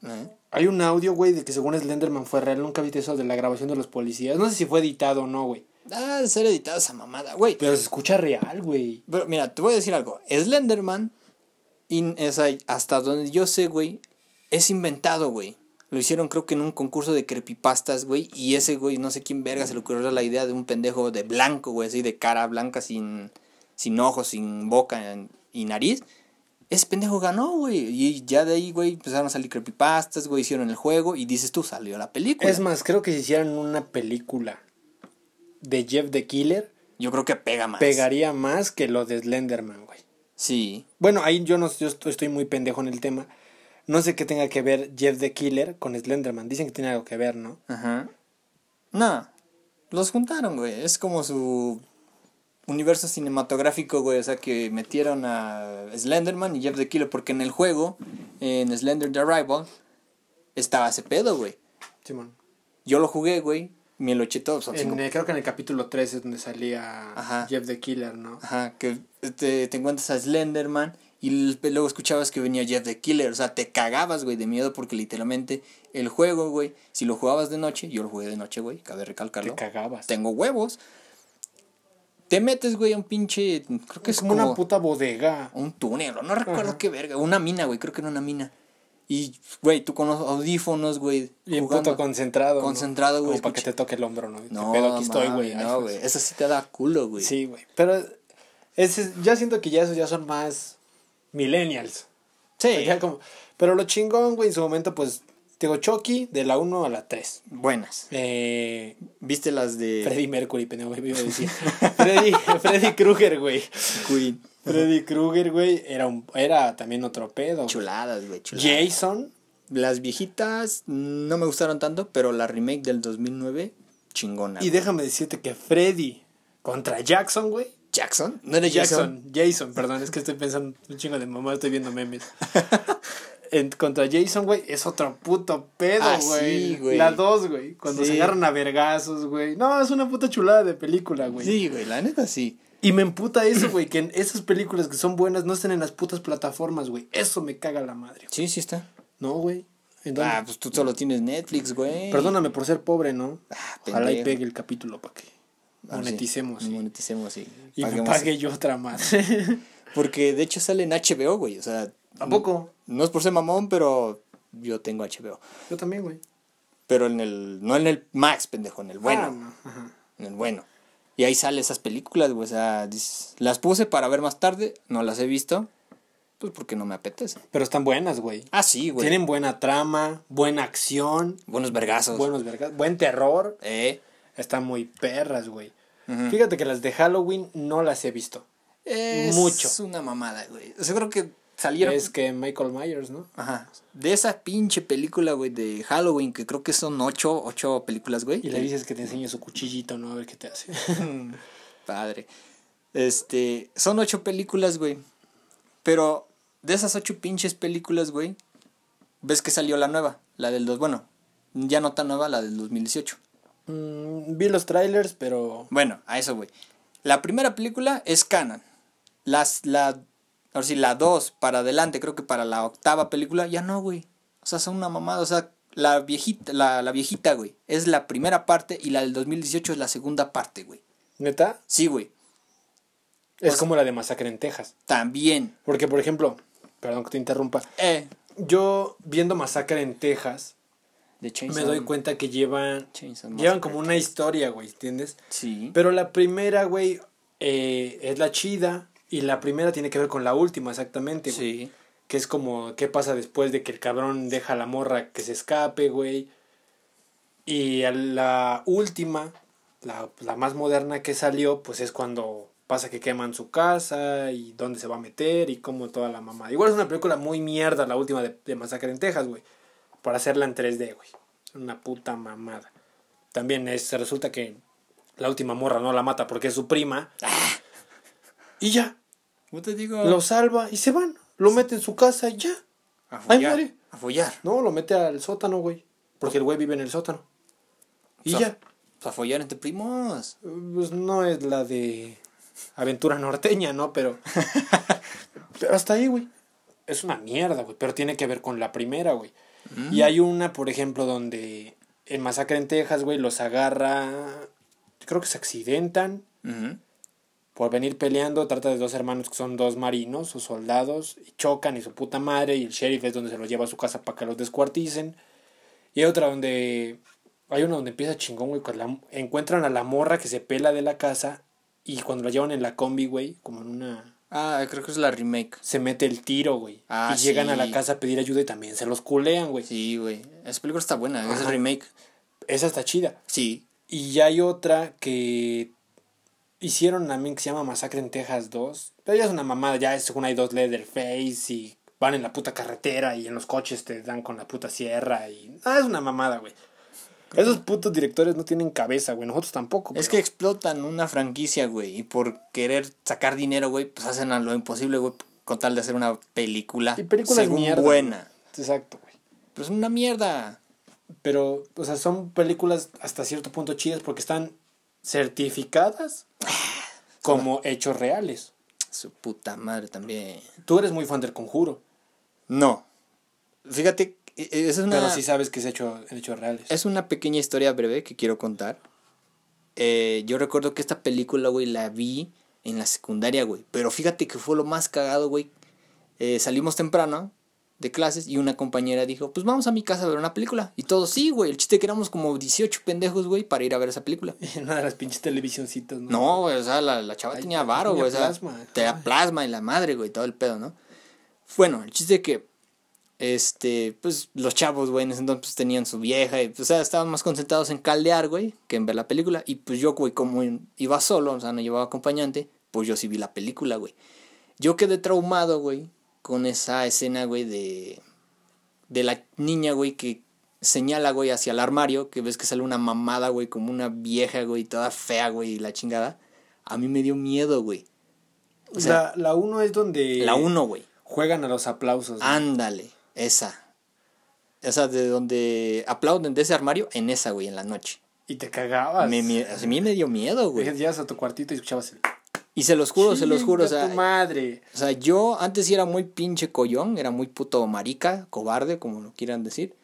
¿Eh? Hay un audio, güey, de que según Slenderman fue real. Nunca viste eso de la grabación de los policías. No sé si fue editado o no, güey. Ah, de ser editada esa mamada, güey. Pero se escucha real, güey. Pero mira, te voy a decir algo. Slenderman, in, es ahí, hasta donde yo sé, güey, es inventado, güey. Lo hicieron creo que en un concurso de creepypastas, güey. Y ese, güey, no sé quién verga se le ocurrió la idea de un pendejo de blanco, güey, así de cara blanca, sin, sin ojos, sin boca y nariz. Ese pendejo ganó, güey. Y ya de ahí, güey, empezaron a salir creepypastas, güey, hicieron el juego. Y dices tú, salió la película. Es más, creo que si hicieran una película de Jeff the Killer, Yo creo que pega más. pegaría más que lo de Slenderman, güey. Sí. Bueno, ahí yo no yo estoy estoy muy pendejo en el tema. No sé qué tenga que ver Jeff the Killer con Slenderman. Dicen que tiene algo que ver, ¿no? Ajá. No, los juntaron, güey. Es como su universo cinematográfico, güey. O sea, que metieron a Slenderman y Jeff the Killer. Porque en el juego, en Slender the Arrival, estaba ese pedo, güey. Simón. Yo lo jugué, güey. Me lo eché todo. Son cinco- En, eh, creo que en el capítulo 3 es donde salía Ajá. Jeff the Killer, ¿no? Ajá, que te, te encuentras a Slenderman y luego escuchabas que venía Jeff the Killer. O sea, te cagabas, güey, de miedo porque literalmente el juego, güey, si lo jugabas de noche, yo lo jugué de noche, güey, cabe recalcarlo. Te cagabas. tengo huevos. Te metes, güey, a un pinche. Creo que es, es como una puta bodega. un túnel, no recuerdo Ajá. qué verga. Una mina, güey, creo que era una mina. Y, güey, tú con los audífonos, güey. Bien puto concentrado. ¿no? Concentrado, güey, Como para que te toque el hombro, ¿no? No, Pero aquí estoy, güey. No, güey. Eso sí te da culo, güey. Sí, güey. Pero ese, ya siento que ya esos ya son más millennials. Sí. Como- pero lo chingón, güey, en su momento, pues, digo, Chucky de la 1 a la 3. Buenas. Eh, ¿Viste las de. Freddie Mercury, pendejo, iba a decir. Freddy, Freddy Krueger, güey. Queen. Freddy Krueger, güey, era, un, era también otro pedo. Chuladas, güey, chuladas. Jason, Las viejitas no me gustaron tanto, pero la remake del 2009, chingona. y déjame decirte que Freddy contra Jackson, güey. Jackson? ¿No era Jackson? Jackson, Jason, perdón, es que estoy pensando un chingo de mamá, estoy viendo memes. En- contra Jason, güey, es otro puto pedo, Ah, güey. sí, güey. la dos, güey. Cuando Sí. se agarran a vergazos, güey. No, es una puta chulada de película, güey. Sí, güey, la neta sí. Y me emputa eso, güey, que en esas películas que son buenas no estén en las putas plataformas, güey. Eso me caga la madre. Sí, sí está. No, güey. Ah, pues tú solo tienes Netflix, güey. Perdóname por ser pobre, ¿no? Ah, Ojalá y pegue el capítulo para que Ah, sí. moneticemos. sí. Moneticemos, sí. Y me pague yo otra madre. Porque de hecho sale en HBO, güey. O sea, ¿Tampoco? No es por ser mamón, pero yo tengo HBO. Yo también, güey. Pero en el, no en el Max, pendejo, en el bueno. Ah, no. Ajá. En el bueno. Y ahí salen esas películas, güey. O sea, dices, las puse para ver más tarde, no las he visto. Pues porque no me apetece. Pero están buenas, güey. Ah, sí, güey. Tienen buena trama, buena acción, buenos vergazos. buenos vergas, buen terror. Eh. Están muy perras, güey. Fíjate que las de Halloween no las he visto. Es Mucho. una mamada, güey. O sea, creo que salieron. Es que Michael Myers, ¿no? Ajá. De esa pinche película, güey, de Halloween, que creo que son ocho, ocho películas, güey. Y le dices que te enseñe su cuchillito, ¿no? A ver qué te hace. Padre. Este, son ocho películas, güey. Pero de esas ocho pinches películas, güey, ves que salió la nueva, la del dos, bueno, ya no tan nueva, la del 2018. Mm, vi los trailers, pero. Bueno, a eso, güey. La primera película es canon. Las, la, ahora sí, la 2 para adelante, creo que para la octava película, ya no, güey. O sea, son una mamada. O sea, la viejita, la, la viejita, güey, es la primera parte y la del 2018 es la segunda parte, güey. ¿Neta? Sí, güey. Es como la de Masacre en Texas. También. Porque, por ejemplo, perdón que te interrumpa. Eh. Yo, viendo Masacre en Texas, De me doy cuenta que llevan. Llevan como una historia, güey, ¿entiendes? Sí. Pero la primera, güey, eh, es la chida. Y la primera tiene que ver con la última, exactamente, güey. Sí. Que es como, ¿qué pasa después de que el cabrón deja a la morra que se escape, güey? Y la última, la, la más moderna que salió, pues es cuando pasa que queman su casa y dónde se va a meter y cómo toda la mamá. Igual es una película muy mierda, la última de, de Masacre en Texas, güey. Para hacerla en 3D, güey. Una puta mamada. También es, resulta que la última morra no la mata porque es su prima. Y ya, ¿Cómo te digo? lo salva y se van. Lo mete en su casa y ya. A follar. A follar. No, lo mete al sótano, güey. Porque el güey vive en el sótano. Y O sea, ya. Pues a follar entre primos. Pues no es la de aventura norteña, ¿no? Pero. pero hasta ahí, güey. Es una mierda, güey. Pero tiene que ver con la primera, güey. Y hay una, por ejemplo, donde en Masacre en Texas, güey, los agarra. Creo que se accidentan Ujú. Por venir peleando. Trata de dos hermanos que son dos marinos o soldados. Y chocan y su puta madre. Y el sheriff es donde se los lleva a su casa para que los descuarticen. Y hay otra donde. Hay una donde empieza chingón, güey. la- encuentran a la morra que se pela de la casa. Y cuando la llevan en la combi, güey, como en una. Ah, creo que es la remake. Se mete el tiro, güey. Ah, y llegan a la casa a pedir ayuda y también se los culean, güey. Sí, güey. Esa película está buena. Es Ajá. remake. Esa está chida. Sí. Y ya hay otra que hicieron también que se llama Masacre en Texas 2. Pero ya es una mamada, ya es según hay dos Leatherface y van en la puta carretera y en los coches te dan con la puta sierra y... Ah, es una mamada, güey. Esos putos directores no tienen cabeza, güey. Nosotros tampoco. Es pero- que explotan una franquicia, güey. Y por querer sacar dinero, güey, pues hacen a lo imposible, güey, con tal de hacer una película. Y películas según mierda. buena. Exacto, güey. Pero es una mierda. Pero, o sea, son películas hasta cierto punto chidas porque están certificadas como hechos reales. Su puta madre también. Tú eres muy fan del conjuro, No. Fíjate, e- e- esa es una, pero sí sabes que es hecho hechos reales. es una pequeña historia breve que quiero contar. Eh, yo recuerdo que esta película, güey, la vi en la secundaria, güey. Pero fíjate que fue lo más cagado, güey. Eh, salimos temprano de clases y una compañera dijo, pues vamos a mi casa a ver una película. Y todos, sí, güey. El chiste que éramos como 18 pendejos, güey, para ir a ver esa película. En una de las pinches televisioncitas, ¿no? No, güey, o sea, la, la chava Ay, tenía varo, güey. O sea, tenía Ay. plasma y la madre, güey, todo el pedo, ¿no? Bueno, el chiste que, este, pues los chavos, güey, en ese entonces pues, tenían su vieja y, pues, o sea, estaban más concentrados en caldear, güey, que en ver la película. Y pues yo, güey, como iba solo, o sea, no llevaba acompañante, pues yo sí vi la película, güey. Yo quedé traumado, güey, con esa escena, güey, de, de la niña, güey, que señala, güey, hacia el armario, que ves que sale una mamada, güey, como una vieja, güey, toda fea, güey, y la chingada. A mí me dio miedo, güey. O sea, la, la uno es donde la uno, güey. juegan a los aplausos. güey. Ándale, esa. Esa de donde aplauden de ese armario, en esa, güey, en la noche. Y te cagabas. Me, me- a mí me dio miedo, güey. Llegas a tu cuartito y escuchabas el... Y se los juro, se los juro, o Chinga sea, tu madre. O sea, yo antes sí era muy pinche collón, era muy puto marica, cobarde, como lo quieran decir.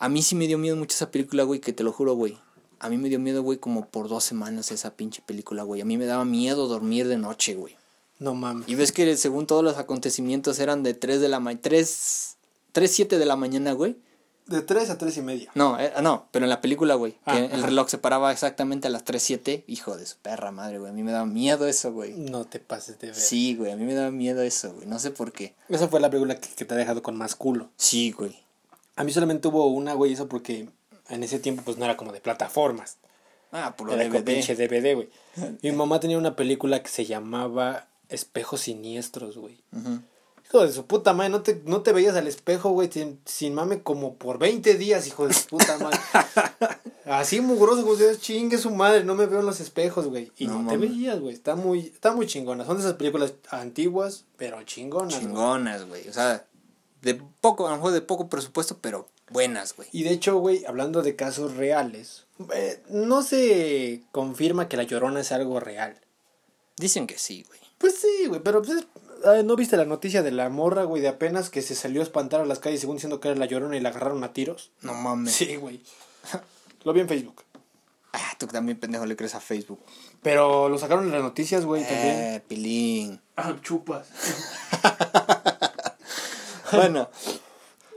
A mí sí me dio miedo mucho esa película, güey, que te lo juro, güey. A mí me dio miedo, güey, como por dos semanas esa pinche película, güey. A mí me daba miedo dormir de noche, güey. No mames. Y ves que según todos los acontecimientos eran de 3 de la mañana, 3, 3, 7 de la mañana, güey. De 3 a 3 y media. No, eh, no, pero en la película, güey, que Ah, el reloj se paraba exactamente a las 3, 7. Hijo de su perra madre, güey. A mí me daba miedo eso, güey. No te pases de ver. Sí, güey, a mí me daba miedo eso, güey. No sé por qué. Esa fue la película que, que te ha dejado con más culo. Sí, güey. A mí solamente hubo una, güey, eso porque en ese tiempo pues no era como de plataformas. Ah, por lo Era con pinche DVD, güey. Mi mamá tenía una película que se llamaba Espejos Siniestros, güey. Hijo de su puta madre, no te, no te veías al espejo, güey, sin, sin mame como por 20 días, hijo de su puta madre. Así mugroso, güey, chingue su madre, no me veo en los espejos, güey. Y No no, te veías, güey, está muy, está muy chingona. Son de esas películas antiguas, pero chingonas. güey. Chingonas, güey. O sea, de poco, a lo mejor de poco presupuesto, pero buenas, güey. Y de hecho, güey, hablando de casos reales, eh, no se confirma que la llorona es algo real. Dicen que sí, güey. Pues sí, güey, pero pues, ¿no viste la noticia de la morra, güey, de apenas que se salió a espantar a las calles según diciendo que era la llorona y la agarraron a tiros? No mames. Sí, güey. Lo vi en Facebook. Ah, tú también, pendejo, le crees a Facebook. Pero lo sacaron en las noticias, güey, también. Eh, pilín. Ah, chupas. bueno,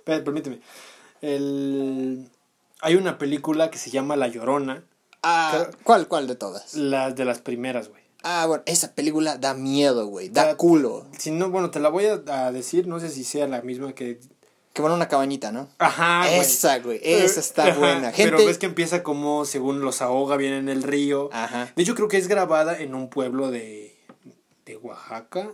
Espera, permíteme. El... Hay una película que se llama La Llorona. ah, ¿cuál, cuál de todas? Las de las primeras, güey. Ah, bueno, esa película da miedo, güey. Da culo. Si no, bueno, te la voy a, a decir, no sé si sea la misma que... Que van a una cabañita, ¿no? Ajá. Esa, güey. Esa está Ajá, buena. Gente. Pero ves que empieza como, según los ahoga, viene en el río. Ajá. De hecho, creo que es grabada en un pueblo de, de Oaxaca.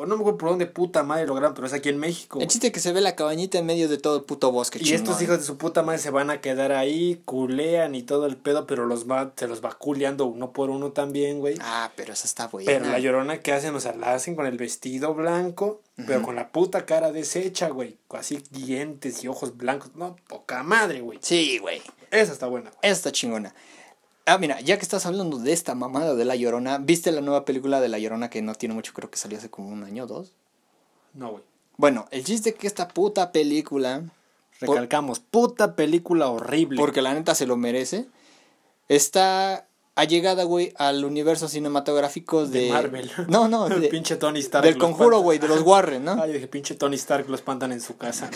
O no me acuerdo por dónde puta madre lo graban, pero es aquí en México. El güey. chiste que se ve la cabañita en medio de todo el puto bosque, Y estos hijos de su puta madre se van a quedar ahí, culean y todo el pedo, pero los va, se los va culeando uno por uno también, güey. Ah, pero esa está buena. Pero la llorona que hacen, o sea, la hacen con el vestido blanco, pero con la puta cara deshecha, güey. Así dientes y ojos blancos. No, poca madre, güey. Sí, güey. Esa está buena. Esa está chingona. Ah, mira, ya que estás hablando de esta mamada de La Llorona, ¿viste la nueva película de La Llorona que no tiene mucho, creo que salió hace como un año o dos? No, güey. Bueno, el chiste es que esta puta película, por- Recalcamos, puta película horrible. porque la neta se lo merece, está allegada, güey, al universo cinematográfico de... De Marvel. No, no, de- pinche Tony Stark. del conjuro, güey, de los Warren, ¿no? Ay, dije, pinche Tony Stark lo espantan en su casa.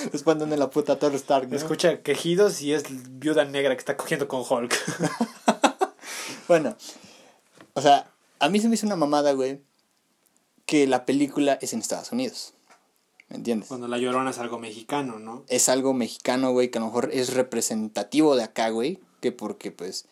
Espantan de la puta Thor Stark, ¿no? Escucha quejidos y es viuda negra que está cogiendo con Hulk. Bueno, o sea, a mí se me hizo una mamada, güey, que la película es en Estados Unidos. ¿Me entiendes? Cuando la llorona es algo mexicano, ¿no? Es algo mexicano, güey, que a lo mejor es representativo de acá, güey, que porque, pues,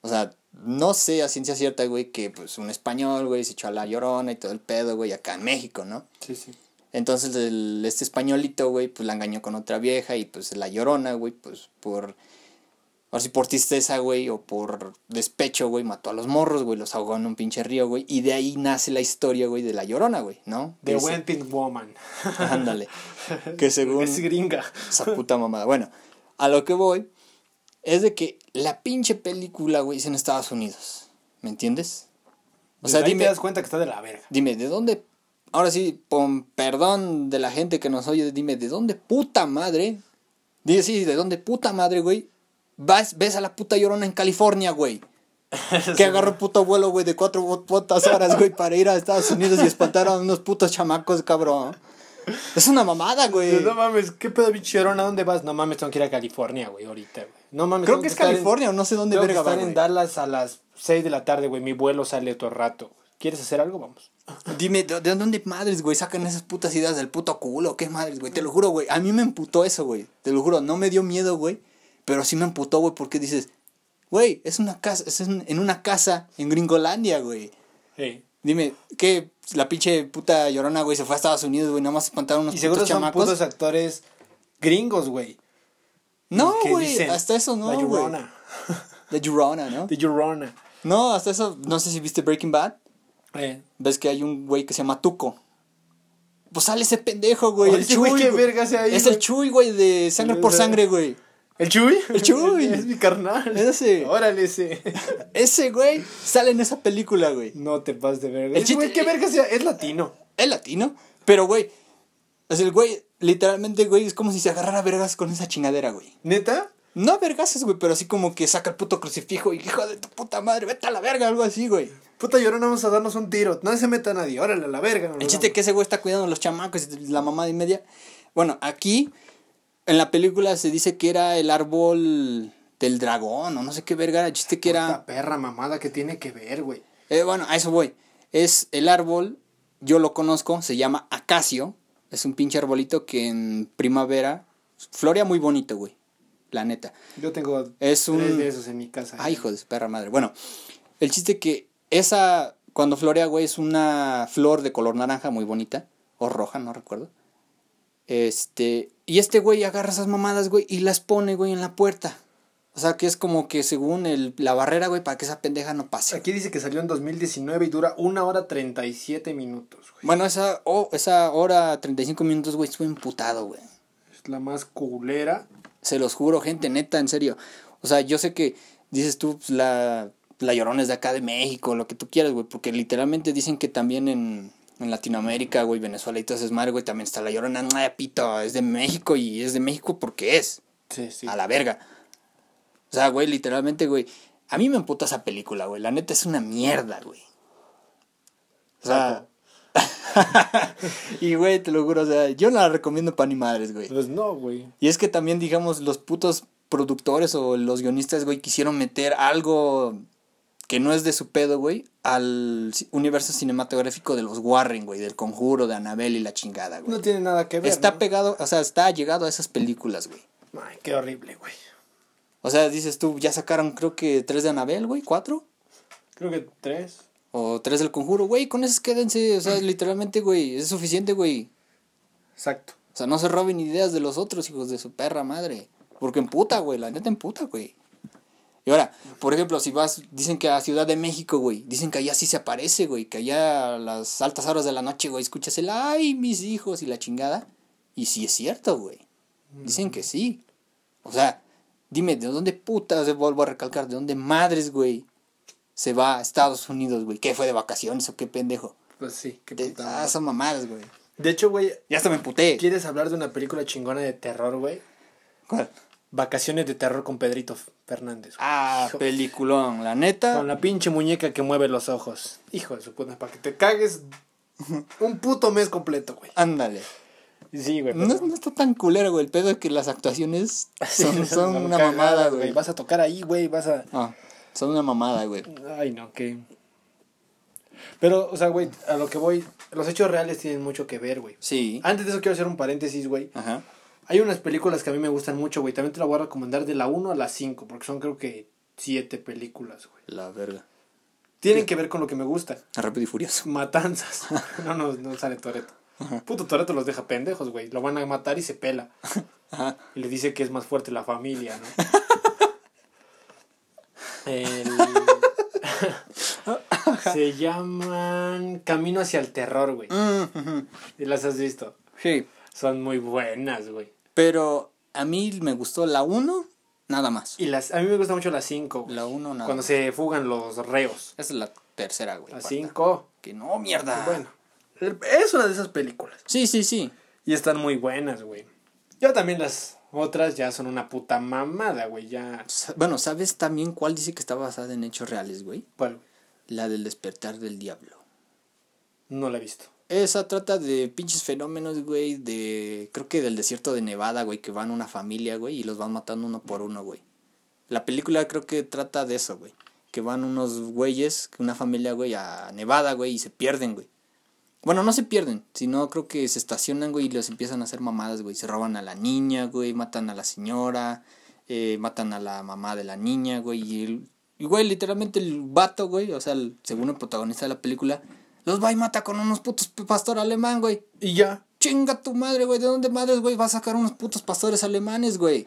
o sea, no sé a ciencia cierta, güey, que, pues, un español, güey, se echó a la llorona y todo el pedo, güey, acá en México, ¿no? Sí, sí. Entonces, el- este españolito, güey, pues, la engañó con otra vieja y, pues, la llorona, güey, pues, por... O si por tristeza, güey, o por despecho, güey, mató a los morros, güey, los ahogó en un pinche río, güey. Y de ahí nace la historia, güey, de la llorona, güey, ¿no? The Weeping Woman. Ándale. Que según Es gringa. esa puta mamada. Bueno, a lo que voy es de que la pinche película, güey, es en Estados Unidos. ¿Me entiendes? O sea, Desde ahí dime, te das cuenta que está de la verga. dime, ¿de dónde? Ahora sí, con perdón de la gente que nos oye, dime, ¿de dónde puta madre? Dime, sí, ¿de dónde puta madre, güey? Vas, ves a la puta llorona en California, güey. Que agarró puto vuelo, güey, de cuatro pu- putas horas, güey, para ir a Estados Unidos y espantar a unos putos chamacos, cabrón. Es una mamada, güey. No mames, ¿qué pedo, bicho llorona? ¿A dónde vas? No mames, tengo que ir a California, güey, ahorita, güey. No mames, Creo tengo que es en- California o no sé dónde tengo que verga va, estar en güey. Dallas a las 6 de la tarde, güey. Mi vuelo sale otro rato. ¿Quieres hacer algo? Vamos. Dime, ¿de, de dónde madres, güey, sacan esas putas ideas del puto culo? ¿Qué madres, güey? Te lo juro, güey. A mí me emputó eso, güey. Te lo juro, no me dio miedo, güey. Pero sí me emputó, güey, porque dices, güey, es una casa, es en, una casa en Gringolandia, güey. Dime, ¿qué? La pinche puta llorona, güey, se fue a Estados Unidos, güey, nada más espantaron unos Y seguro putos son chamacos. putos actores gringos, güey. No, güey, hasta eso no, La. Llorona. La Llorona, ¿no? The Llorona. No, hasta eso, no sé si viste Breaking Bad. Eh. ves que hay un güey que se llama Tuco. Pues sale ese pendejo, güey. Oye, el güey, Chuy. ¿qué güey. verga hace ahí, es güey? el Chuy, güey, de sangre por sangre, güey. ¿El Chuy? El Chuy. es mi carnal. Ese. Órale, ese. Ese güey sale en esa película, güey. No te pases de verga. El Ese güey, ¿qué verga sea? Es latino. Es latino, pero, güey. Es el güey, literalmente, güey, es como si se agarrara vergas con esa chingadera, güey. ¿Neta? No a vergas, güey, pero así como que saca el puto crucifijo y hijo de tu puta madre, vete a la verga, algo así, güey. Puta llorona, vamos a darnos un tiro. No se meta nadie. Órale, a la verga. nos El chiste que ese güey está cuidando a los chamacos y la mamá de media. Bueno, aquí en la película se dice que era el árbol del dragón o no sé qué verga. El chiste que era. Puta perra mamada que tiene que ver, güey. Eh, bueno, a eso voy. Es el árbol, yo lo conozco, se llama acacio. Es un pinche arbolito que en primavera florea muy bonito, güey. La neta. Yo tengo Es un- tres de esos en mi casa. Ay, hijo de perra madre. Bueno, el chiste que esa, cuando florea, güey, es una flor de color naranja muy bonita. O roja, no recuerdo. Este, y este güey agarra esas mamadas, güey, y las pone, güey, en la puerta. O sea, que es como que según el, la barrera, güey, para que esa pendeja no pase. Aquí dice que salió en 2019 y dura una hora 37 minutos, güey. Bueno, esa, oh, esa hora 35 minutos, güey, estuve emputado, güey. la más culera. Se los juro, gente, neta, en serio. O sea, yo sé que dices tú, pues, la, la llorona es de acá de México, lo que tú quieras, güey, porque literalmente dicen que también en, en Latinoamérica, güey, Venezuela y todo ese madre, güey, también está la llorona, no, pito, es de México y es de México porque es. Sí, sí. A la verga. O sea, güey, literalmente, güey, a mí me emputa esa película, güey, la neta es una mierda, güey. O sea... y, güey, te lo juro, o sea, yo no la recomiendo para ni madres, güey. Pues no, güey. Y es que también, digamos, los putos productores o los guionistas, güey, quisieron meter algo que no es de su pedo, güey, al universo cinematográfico de los Warren, güey, del conjuro, de Annabelle y la chingada, güey. No tiene nada que ver. Está ¿no? pegado, o sea, está llegado a esas películas, güey. Ay, qué horrible, güey. O sea, dices tú, ya sacaron creo que tres de Annabelle, güey, cuatro. Creo que tres. O tres del conjuro, güey, con esas quédense, o sea, literalmente, güey, es suficiente, güey. Exacto. O sea, no se roben ideas de los otros hijos de su perra madre. Porque emputa, güey, la neta emputa, güey. Y ahora, por ejemplo, si vas, dicen que a Ciudad de México, güey, dicen que allá sí se aparece, güey, que allá a las altas horas de la noche, güey, escuchas el, ay, mis hijos y la chingada. Y sí es cierto, güey. Dicen que sí. O sea, dime, ¿de dónde putas, vuelvo a recalcar, de dónde madres, güey, se va a Estados Unidos, güey? ¿Qué fue de vacaciones o qué pendejo? Pues sí, qué De, puta ah, son mamadas, güey. De hecho, güey, Ya hasta me emputé. ¿quieres hablar de una película chingona de terror, güey? ¿Cuál? Vacaciones de terror con Pedrito Fernández. güey. Ah, Hijo- peliculón, la neta. Con la pinche muñeca que mueve los ojos. Hijo de su puta, para que te cagues un puto mes completo, güey. Ándale. Sí, güey. No, pero- no está tan culero, güey. El pedo es que las actuaciones son, una cagadas, mamada, güey. Vas a tocar ahí, güey, vas a... Ah, son una mamada, güey. Ay, no, que... Pero, o sea, güey, a lo que voy... Los hechos reales tienen mucho que ver, güey. Sí. Antes de eso quiero hacer un paréntesis, güey. Ajá. Hay unas películas que a mí me gustan mucho, güey. También te la voy a recomendar de la 1 a la 5, porque son creo que siete películas, güey. La verga. Tienen que ver con lo que me gusta. Rápido y furioso. Matanzas. no, no, no sale Toreto. Puto Toreto los deja pendejos, güey. Lo van a matar y se pela. Ajá. Y le dice que es más fuerte la familia, ¿no? El- se llaman Camino hacia el terror, güey. Mm, ujú. ¿Y las has visto? Sí. Son muy buenas, güey. Pero a mí me gustó la 1, nada más. Y las, a mí me gusta mucho la 5. La 1, nada Cuando más. se fugan los reos. Esa es la tercera, güey. La cuarta. 5. Que no, mierda. Bueno, es una de esas películas. Sí, sí, sí. Y están muy buenas, güey. Yo también las otras ya son una puta mamada, güey. Ya. Bueno, ¿sabes también cuál dice que está basada en hechos reales, güey? ¿Cuál? La del despertar del diablo. No la he visto. Esa trata de pinches fenómenos, güey, de... Creo que del desierto de Nevada, güey, que van una familia, güey, y los van matando uno por uno, güey. La película creo que trata de eso, güey. Que van unos güeyes, una familia, güey, a Nevada, güey, y se pierden, güey. Bueno, no se pierden, sino creo que se estacionan, güey, y les empiezan a hacer mamadas, güey. Se roban a la niña, güey, matan a la señora, eh, matan a la mamá de la niña, güey. Y, el- güey, literalmente el vato, güey, o sea, el- según el protagonista de la película, los va y mata con unos putos pastor alemán, güey. Y ya. Chinga tu madre, güey. ¿De dónde madres, güey? Va a sacar unos putos pastores alemanes, güey.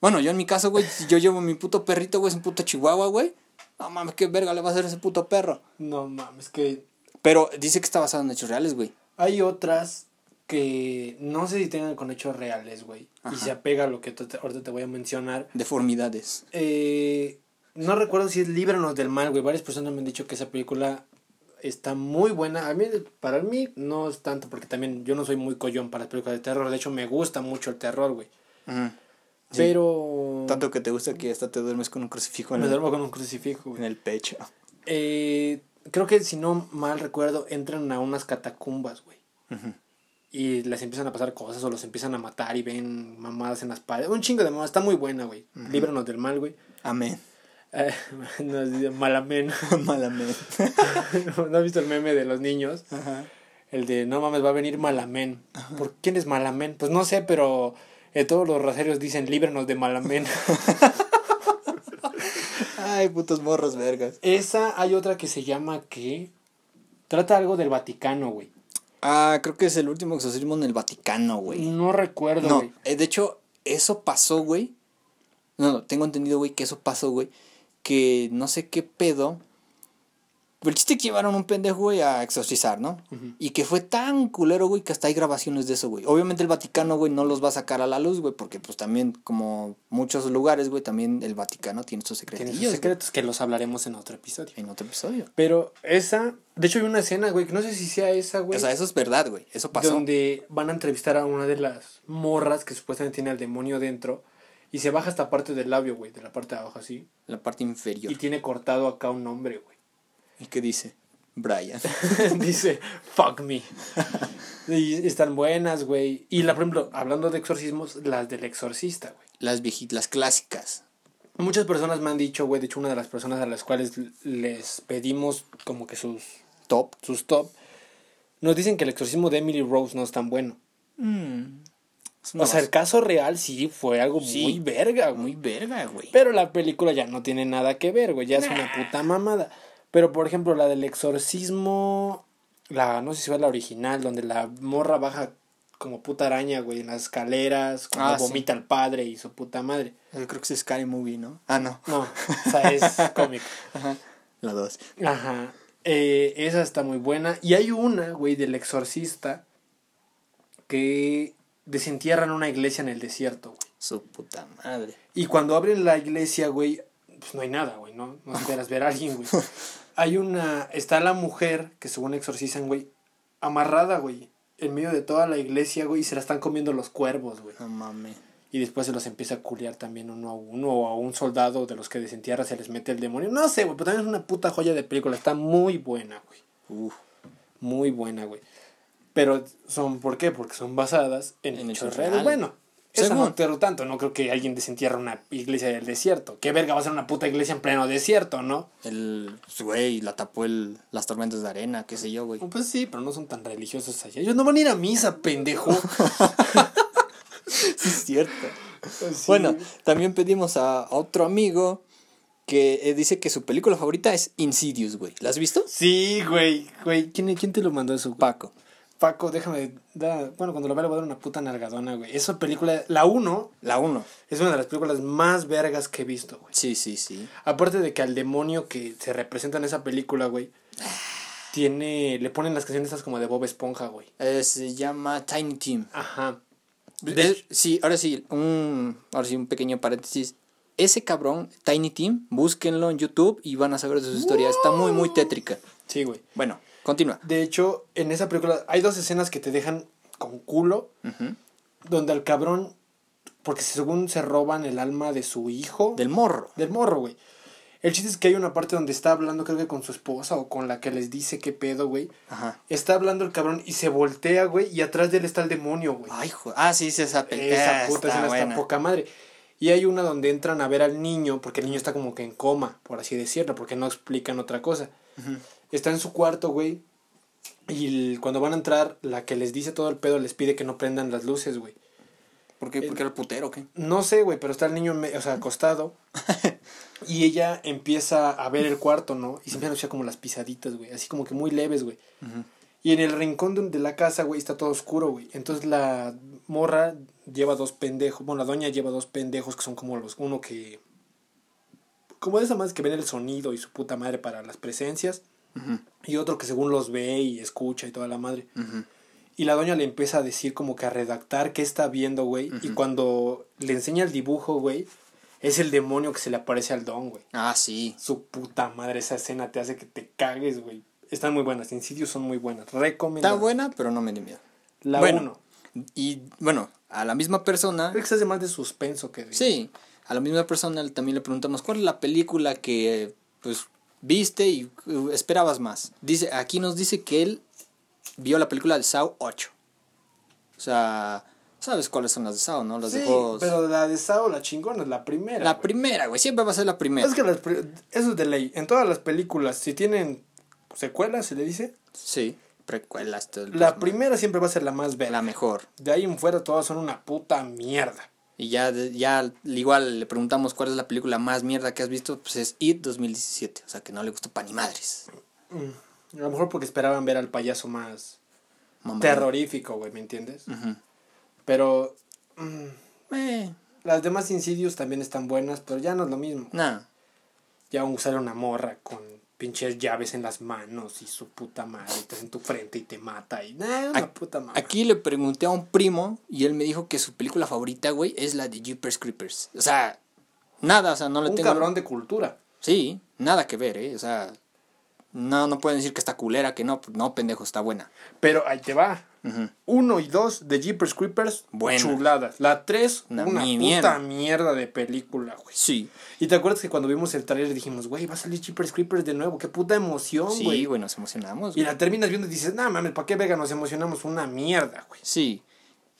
Bueno, yo en mi caso, güey, si yo llevo mi puto perrito, güey, es un puto chihuahua, güey. No mames, qué verga le va a hacer ese puto perro. No mames, que Pero dice que está basado en hechos reales, güey. hay otras que no sé si tengan con hechos reales, güey. Y se apega a lo que te- ahorita te voy a mencionar. Deformidades. Eh, no recuerdo si es Líbranos del Mal, güey. Varias personas me han dicho que esa película está muy buena. A mí, para mí, no es tanto, porque también yo no soy muy collón para las películas de terror. De hecho, me gusta mucho el terror, güey. Sí. Pero... Tanto que te gusta que hasta te duermes con un crucifijo en, Me el, duermo con un crucifijo, güey. en el pecho. Eh, creo que si no mal recuerdo, entran a unas catacumbas, güey. Y les empiezan a pasar cosas o los empiezan a matar y ven mamadas en las paredes. Un chingo de mamadas. Está muy buena, güey. Líbranos del mal, güey. Amén. Eh, nos dice Malamen. Malamente. ¿No has visto el meme de los niños? Ajá. El de no mames, va a venir Malamen. ¿Por quién es Malamen? Pues no sé, pero eh, todos los rosarios dicen líbranos de Malamen. Ay, putos morros vergas. Esa hay otra que se llama que trata algo del Vaticano, güey. Ah, creo que es el último exorcismo en el Vaticano, güey. No recuerdo, No, güey. eh, de hecho, eso pasó, güey. No, no, tengo entendido, güey, que eso pasó, güey. Que no sé qué pedo. Pero el chiste que llevaron un pendejo, güey, a exorcizar, ¿no? Y que fue tan culero, güey, que hasta hay grabaciones de eso, güey. Obviamente el Vaticano, güey, no los va a sacar a la luz, güey, porque pues también, como muchos lugares, güey, también el Vaticano tiene sus secretos. Tiene sus secretos que los hablaremos en otro episodio. En otro episodio. Pero esa, de hecho hay una escena, güey, que no sé si sea esa, güey. O sea, eso es verdad, güey. Eso pasó. Donde van a entrevistar a una de las morras que supuestamente tiene al demonio dentro. Y se baja esta parte del labio, güey, de la parte de abajo así. La parte inferior. Y tiene cortado acá un nombre, güey. ¿Y qué dice? Brian. Dice, fuck me. y están buenas, güey. Y la, por ejemplo, hablando de exorcismos, las del exorcista, güey. Las viejitas, las clásicas. Muchas personas me han dicho, güey, de hecho una de las personas a las cuales les pedimos como que sus top, sus top, nos dicen que el exorcismo de Emily Rose no es tan bueno. Mm. O sea, el caso real sí fue algo muy verga, güey. Muy verga, güey. Pero la película ya no tiene nada que ver, güey. Ya es una puta mamada. Pero, por ejemplo, la del exorcismo, la, no sé si fue la original, donde la morra baja como puta araña, güey, en las escaleras, cuando Ah, sí. vomita al padre y su puta madre. Yo creo que es Scary Movie, ¿no? Ah, no. No, o sea, es cómico. Ajá. La dos. Ajá. Eh, esa está muy buena. Y hay una, güey, del exorcista que desentierran una iglesia en el desierto, güey. Su puta madre. Y cuando abren la iglesia, güey, pues no hay nada, güey, ¿no? No esperas ver a alguien, güey. Hay una... Está la mujer que según exorcizan, güey, amarrada, güey, en medio de toda la iglesia, güey, y se la están comiendo los cuervos, güey. No mames. Y después se los empieza a culiar también uno a uno, o a un soldado de los que desentierra se les mete el demonio. No sé, güey, pero también es una puta joya de película. Está muy buena, güey. Uf. Muy buena, güey. Pero son, ¿por qué? Porque son basadas en, En hechos reales. Bueno, Según. no pero tanto. No creo que alguien desentierre una iglesia del desierto. ¿Qué verga va a ser una puta iglesia en pleno desierto, no? El. pues, Güey, la tapó el, las tormentas de arena, qué sé yo, güey. Pues sí, pero no son tan religiosos allá. Ellos no van a ir a misa, pendejo. Sí, es cierto. Sí. Bueno, también pedimos a otro amigo que eh, dice que su película favorita es Insidious, güey. ¿La has visto? Sí, güey. Güey, ¿quién, ¿quién te lo mandó eso? güey? Paco. Paco, déjame. da- bueno, cuando lo vea le voy a dar una puta nalgadona, güey. Esa película, la 1, La 1. es una de las películas más vergas que he visto, güey. Sí, sí, sí. Aparte de que al demonio que se representa en esa película, güey, tiene. Le ponen las canciones como de Bob Esponja, güey. Eh, se llama Tiny Team. Ajá. De sí, ahora sí, un, ahora sí, un pequeño paréntesis. Ese cabrón, Tiny Team, búsquenlo en YouTube y van a saber de su historia. Está muy, muy tétrica. Sí, güey. Bueno, continúa. De hecho, en esa película hay dos escenas que te dejan con culo, donde al cabrón, porque según se roban el alma de su hijo, Del morro. del morro, güey. El chiste es que hay una parte donde está hablando, creo que con su esposa o con la que les dice qué pedo, güey. Ajá. Está hablando el cabrón y se voltea, güey, y atrás de él está el demonio, güey. Ay, jo- Ah, sí, sí, esa película. Esa puta escena está poca madre. Y hay una donde entran a ver al niño, porque el niño está como que en coma, por así decirlo, porque no explican otra cosa. Ujú. Está en su cuarto, güey. Y el- cuando van a entrar, la que les dice todo el pedo les pide que no prendan las luces, güey. ¿Por qué? ¿Porque era el putero o qué? No sé, güey, pero está el niño, me- o sea, acostado. y ella empieza a ver el cuarto, ¿no? Y se empieza a escuchar como las pisaditas, güey. Así como que muy leves, güey. Y en el rincón de, de la casa, güey, está todo oscuro, güey. Entonces la morra lleva dos pendejos. Bueno, la doña lleva dos pendejos que son como los. Uno que. Como de esa más que ven el sonido y su puta madre para las presencias. Ujú, Y otro que según los ve y escucha y toda la madre. ujú. Y la doña le empieza a decir como que a redactar qué está viendo, güey. Y cuando le enseña el dibujo, güey, es el demonio que se le aparece al don, güey. Ah, sí. Su puta madre, esa escena te hace que te cagues, güey. Están muy buenas, Insidious son muy buenas. Recomendadas. Está buena, pero no me dio miedo. La Bueno. 1. Y bueno, a la misma persona. Creo que se hace más de suspenso que. Sí, a la misma persona también le preguntamos cuál es la película que pues viste y uh, esperabas más. Dice, aquí nos dice que él vio la película de Saw 8. O sea, ¿sabes cuáles son las de Saw, no? Las Sí, de juegos. pero la de Sao, la chingona, es la primera. La güey. primera, güey, siempre va a ser la primera. Es que las eso es de ley. En todas las películas, si tienen secuelas, se le dice, Sí, precuelas. todo el la primera siempre va a ser la más La bella. mejor. De ahí en fuera todas son una puta mierda. Y ya, ya igual le preguntamos cuál es la película más mierda que has visto, pues es It 2017. O sea, que no le gustó pa' ni madres. Mm. A lo mejor porque esperaban ver al payaso más Mamá. terrorífico, güey, ¿me entiendes? Pero mm, Eh, las demás Insidious también están buenas, pero ya no es lo mismo. nah. Ya aún sale una morra con pinches llaves en las manos y su puta madre, estás en tu frente y te mata y nada, una puta madre. Aquí le pregunté a un primo y él me dijo que su película favorita, güey, es la de Jeepers Creepers. O sea, nada, o sea, no le Un tengo... cabrón de cultura. Sí, nada que ver, ¿eh? O sea, no, no pueden decir que está culera, que no, no, pendejo, está buena. Pero ahí te va. Uno y dos de Jeepers Creepers, chuladas. La tres, Una una, puta mierda. de película, güey. Sí, Y te acuerdas que cuando vimos el trailer dijimos, güey, va a salir Jeepers Creepers de nuevo, qué puta emoción, sí, güey. güey, nos emocionamos. y güey. la terminas viendo y dices, nah, mames, ¿para qué verga nos emocionamos? Una mierda, güey. Sí.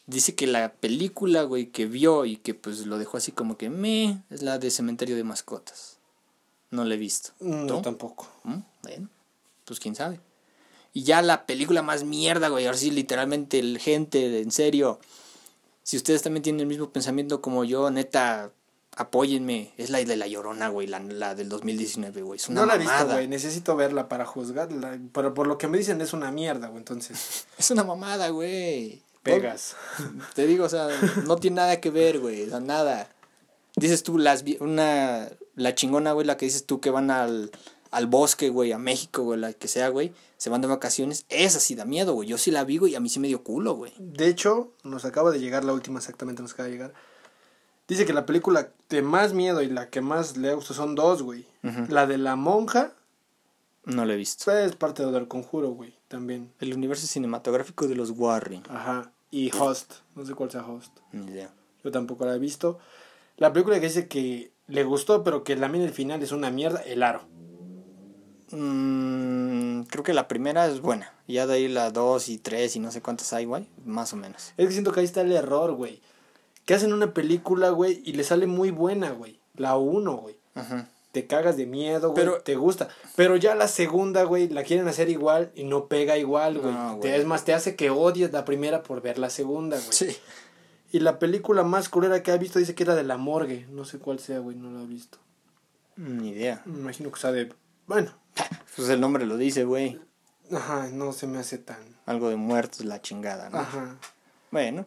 Dice que la película, güey, que vio y que pues lo dejó así como que me es la de Cementerio de Mascotas. No la he visto. No, ¿Tú? tampoco. ¿Mm? Bueno, pues quién sabe. Y ya la película más mierda, güey. Ahora sí, literalmente, el gente, en serio. Si ustedes también tienen el mismo pensamiento como yo, neta, apóyenme. Es la de La Llorona, güey. La, la del 2019, güey. Es una No la he visto, güey. Necesito verla para juzgarla. Pero por lo que me dicen es una mierda, güey. Entonces, Es una mamada, güey. pegas. Te digo, o sea, no tiene nada que ver, güey. O sea, nada. Dices tú, las, vi- una, la chingona, güey, la que dices tú que van al, al bosque, güey, a México, güey, la que sea, güey. Se van de vacaciones. Esa sí da miedo, güey. Yo sí la vi, güey, y a mí sí me dio culo, güey. De hecho, nos acaba de llegar la última, exactamente nos acaba de llegar. Dice que la película de más miedo y la que más le gusta son dos, güey. La de la monja, No la he visto. pues, es parte de del conjuro, güey, también. El universo cinematográfico de los Warren. Ajá. Y Host, no sé cuál sea Host. Ni idea. Yo tampoco la he visto. La película que dice que le gustó, pero que la mina el final es una mierda, El Aro. Mm, creo que la primera es buena. Ya de ahí la dos y tres y no sé cuántas hay, güey. Más o menos. Es que siento que ahí está el error, güey. Que hacen una película, güey, y le sale muy buena, güey. La uno, güey. Ajá. Te cagas de miedo, güey. Pero- te gusta. Pero ya la segunda, güey, la quieren hacer igual y no pega igual, güey. No, es más, te hace que odies la primera por ver la segunda, güey. Sí. Y la película más culera que ha visto dice que era de la morgue. No sé cuál sea, güey, no la he visto. Ni idea. Me imagino que sea de... Bueno, Pues el nombre lo dice, güey. ajá, no se me hace tan... Algo de muertos, la chingada, ¿no? Ajá. Bueno,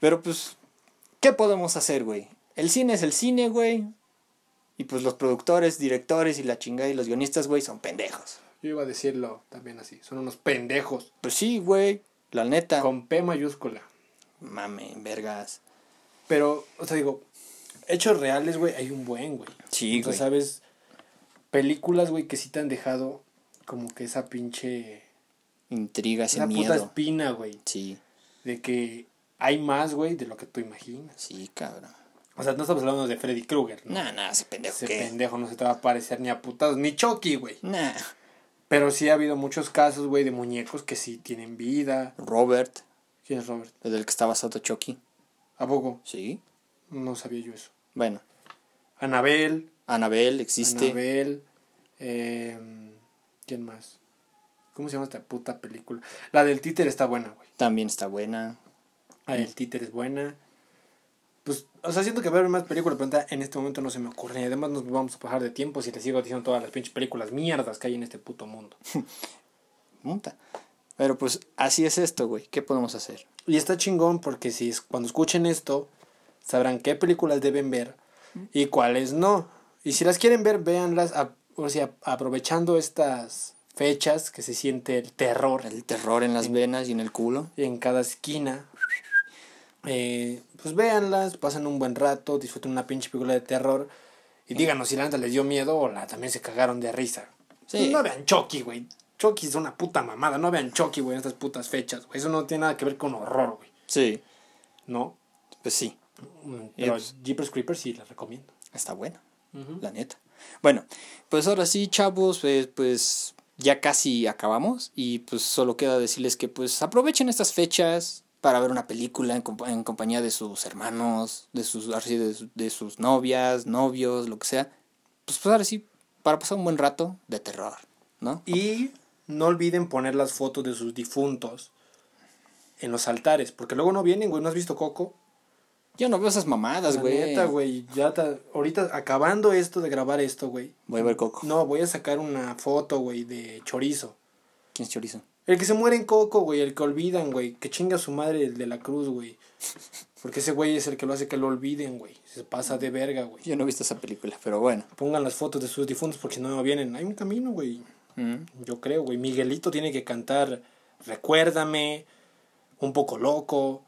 pero pues, ¿qué podemos hacer, güey? El cine es el cine, güey. Y pues los productores, directores y la chingada y los guionistas, güey, son pendejos. Yo iba a decirlo también así. Son unos pendejos. Pues sí, güey, la neta. Con P mayúscula. Mame, vergas. Pero, o sea, digo, hechos reales, güey, hay un buen, güey. Sí, güey. ¿sabes? Películas, güey, que sí te han dejado como que esa pinche... Intriga, ese Esa puta miedo. espina, güey. Sí, De que hay más, güey, de lo que tú imaginas. sí, cabrón. O sea, no estamos hablando de Freddy Krueger, ¿no? Nah, nah, ese pendejo Ese qué. pendejo no se te va a parecer ni a putados, ni Chucky, güey. Nah. Pero sí ha habido muchos casos, güey, de muñecos que sí tienen vida. Robert, ¿Quién es Robert? el del que estaba Soto Chucky. ¿A poco? Sí. No sabía yo eso. Bueno, Anabel. Anabel existe. Anabel. eh, ¿Quién más? ¿Cómo se llama esta puta película? La del títer está buena, güey. También está buena. La del títer es buena. Pues, o sea, siento que va a haber más películas, pero en este momento no se me ocurre. Y además nos vamos a bajar de tiempo si le sigo diciendo todas las pinches películas mierdas que hay en este puto mundo. Puta. Pero pues así es esto, güey. ¿Qué podemos hacer? Y está chingón porque si es- cuando escuchen esto, sabrán qué películas deben ver y cuáles no. Y si las quieren ver, véanlas, a- o sea, aprovechando estas fechas que se siente el terror El terror en las venas y en el culo. en cada esquina. Eh, pues véanlas, pasen un buen rato, disfruten una pinche película de terror y díganos si la neta les dio miedo o la también se cagaron de risa. Sí. No vean Chucky, güey. Chucky es una puta mamada. No vean Chucky, güey, en estas putas fechas, güey. Eso no tiene nada que ver con horror, güey. Sí. ¿No? Pues sí. Mm, Pero pues- Jeepers Creepers sí la recomiendo. Está buena. La neta. Bueno, pues ahora sí, chavos, pues, pues ya casi acabamos. Y pues solo queda decirles que pues aprovechen estas fechas para ver una película en, compa- en compañía de sus hermanos, de sus, así, de, de sus novias, novios, lo que sea. Pues, pues ahora sí, para pasar un buen rato de terror, ¿no? Y no olviden poner las fotos de sus difuntos en los altares, porque luego no vienen, güey. ¿No has visto Coco? Yo no veo esas mamadas, güey. neta, güey. Ya ta- ahorita acabando esto de grabar esto, güey. Voy a ver Coco. No, voy a sacar una foto, güey, de chorizo. ¿Quién es chorizo? El que se muere en Coco, güey, el que olvidan, güey. Que chinga su madre el de la cruz, güey. Porque ese güey es el que lo hace que lo olviden, güey. Se pasa de verga, güey. Yo no he visto esa película, pero bueno. Pongan las fotos de sus difuntos porque no vienen. Hay un camino, güey. Mm. Yo creo, güey. Miguelito tiene que cantar Recuérdame, Un poco loco.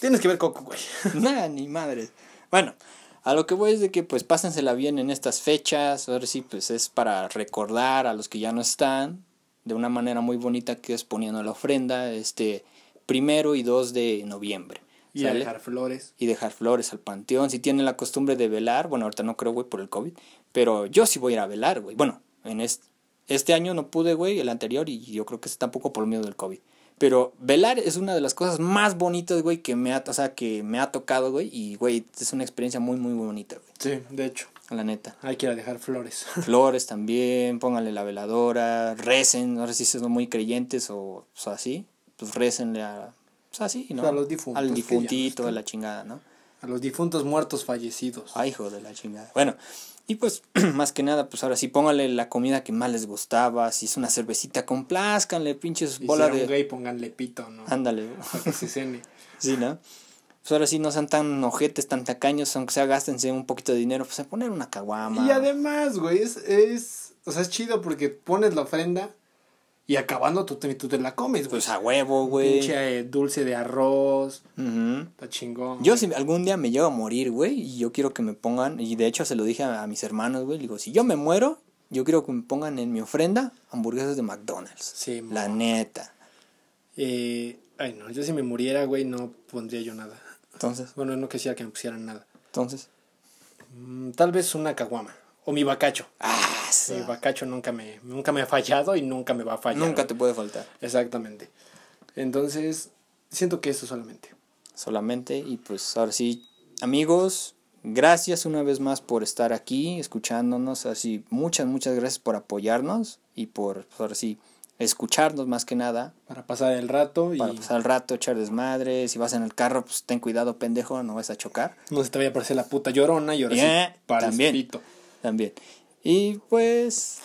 Tienes que ver Coco, güey. Nada, ni madres. Bueno, a lo que voy es de que pues pásensela bien en estas fechas. Ahora sí, pues es para recordar a los que ya no están de una manera muy bonita que es poniendo la ofrenda este primero y 2 de noviembre. Y dejar flores. y dejar flores al panteón. Si tienen la costumbre de velar, bueno, ahorita no creo, güey, por el COVID, pero yo sí voy a ir a velar, güey. Bueno, en este, este año no pude, güey, el anterior, y yo creo que es tampoco por miedo del COVID. Pero velar es una de las cosas más bonitas, güey, que me ha, o sea, que me ha tocado, güey, y, güey, es una experiencia muy, muy bonita, güey, Sí, de hecho. la neta. Hay que ir a dejar flores. Flores también, pónganle la veladora, recen, no sé si son muy creyentes o, o sea, así, pues recenle a, o sea, así, ¿no? O sea, a los difuntos Al difuntito de la chingada, ¿no? A los difuntos muertos fallecidos. Ay, hijo de la chingada. Bueno, y pues, más que nada, pues ahora sí, pónganle la comida que más les gustaba. Si es una cervecita, complázcanle, pinches Y bola si era de. un gay, pónganle pito, ¿no? Ándale. Para que se cene. sí, ¿no? Pues ahora sí, no sean tan ojetes, tan tacaños, aunque sea gástense un poquito de dinero, pues a poner una caguama. Y además, güey, es, es. O sea, es chido porque pones la ofrenda y acabando tú te, tú te la comes, güey. Pues a huevo, güey. Pinche eh, dulce de arroz. Ujú. Está chingón. Yo si algún día me llego a morir, güey, y yo quiero que me pongan, y de hecho se lo dije a, a mis hermanos, güey, digo, si yo me muero, yo quiero que me pongan en mi ofrenda hamburguesas de McDonald's. Sí, La mo. neta. Eh, ay, no, yo si me muriera, güey, no pondría yo nada. Entonces, Bueno, no quisiera que me pusieran nada. entonces. Mm, tal vez una caguama. O mi bacacho. Ah, Mi bacacho nunca me, nunca me ha fallado y nunca me va a fallar. Nunca te puede faltar. Exactamente. Entonces, siento que eso solamente. Solamente. Y pues ahora sí, amigos, gracias una vez más por estar aquí, escuchándonos. Así, muchas, muchas gracias por apoyarnos y por, pues, ahora sí, escucharnos más que nada. Para pasar el rato y Para pasar el rato, echar desmadre. Si vas en el carro, pues ten cuidado, pendejo, no vas a chocar. no se te vaya a aparecer la puta llorona y ahora Yeah, sí, para también. pito. También. Y pues,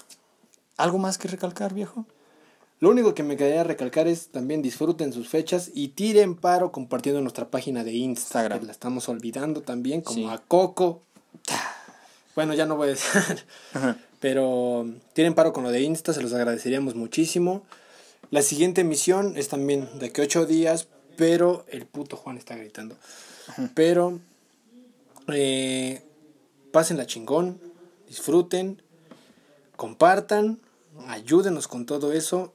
¿algo más que recalcar, viejo? Lo único que me quedaría recalcar es también disfruten sus fechas y tiren paro compartiendo nuestra página de Instagram. Que la estamos olvidando también, como Sí. a Coco. Bueno, ya no voy a decir. Pero tienen paro con lo de Insta, se los agradeceríamos muchísimo. La siguiente emisión es también de que ocho días, pero el puto Juan está gritando. Pero eh, pásenla chingón, disfruten, compartan, ayúdenos con todo eso.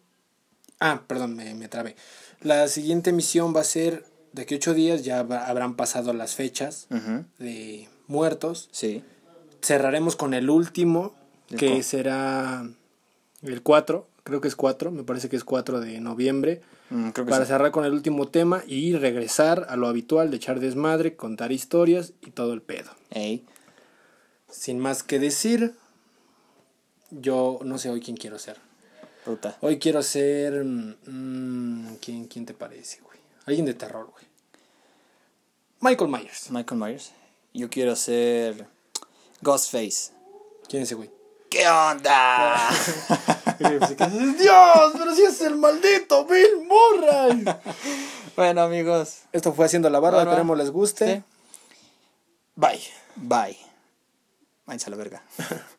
Ah, perdón, me, me trabé. La siguiente emisión va a ser de que ocho días, ya habrá- habrán pasado las fechas de muertos. Sí. Cerraremos con el último, ¿El que será el 4, creo que es 4, me parece que es 4 de noviembre, Mm, creo que para sí. cerrar con el último tema y regresar a lo habitual de echar desmadre, contar historias y todo el pedo. Ey. Sin más que decir, yo no sé hoy quién quiero ser. Puta. Hoy quiero ser... mm, ¿quién, ¿Quién te parece, güey? Alguien de terror, güey. Michael Myers. Michael Myers. Yo quiero ser Ghostface. ¿Quién es ese güey? ¿Qué onda? Dios, pero si es el maldito Bill Murray. bueno, amigos. Esto fue Haciendo la Barba, Barba. esperemos les guste. Sí. Bye. Bye. Váyanse a la verga.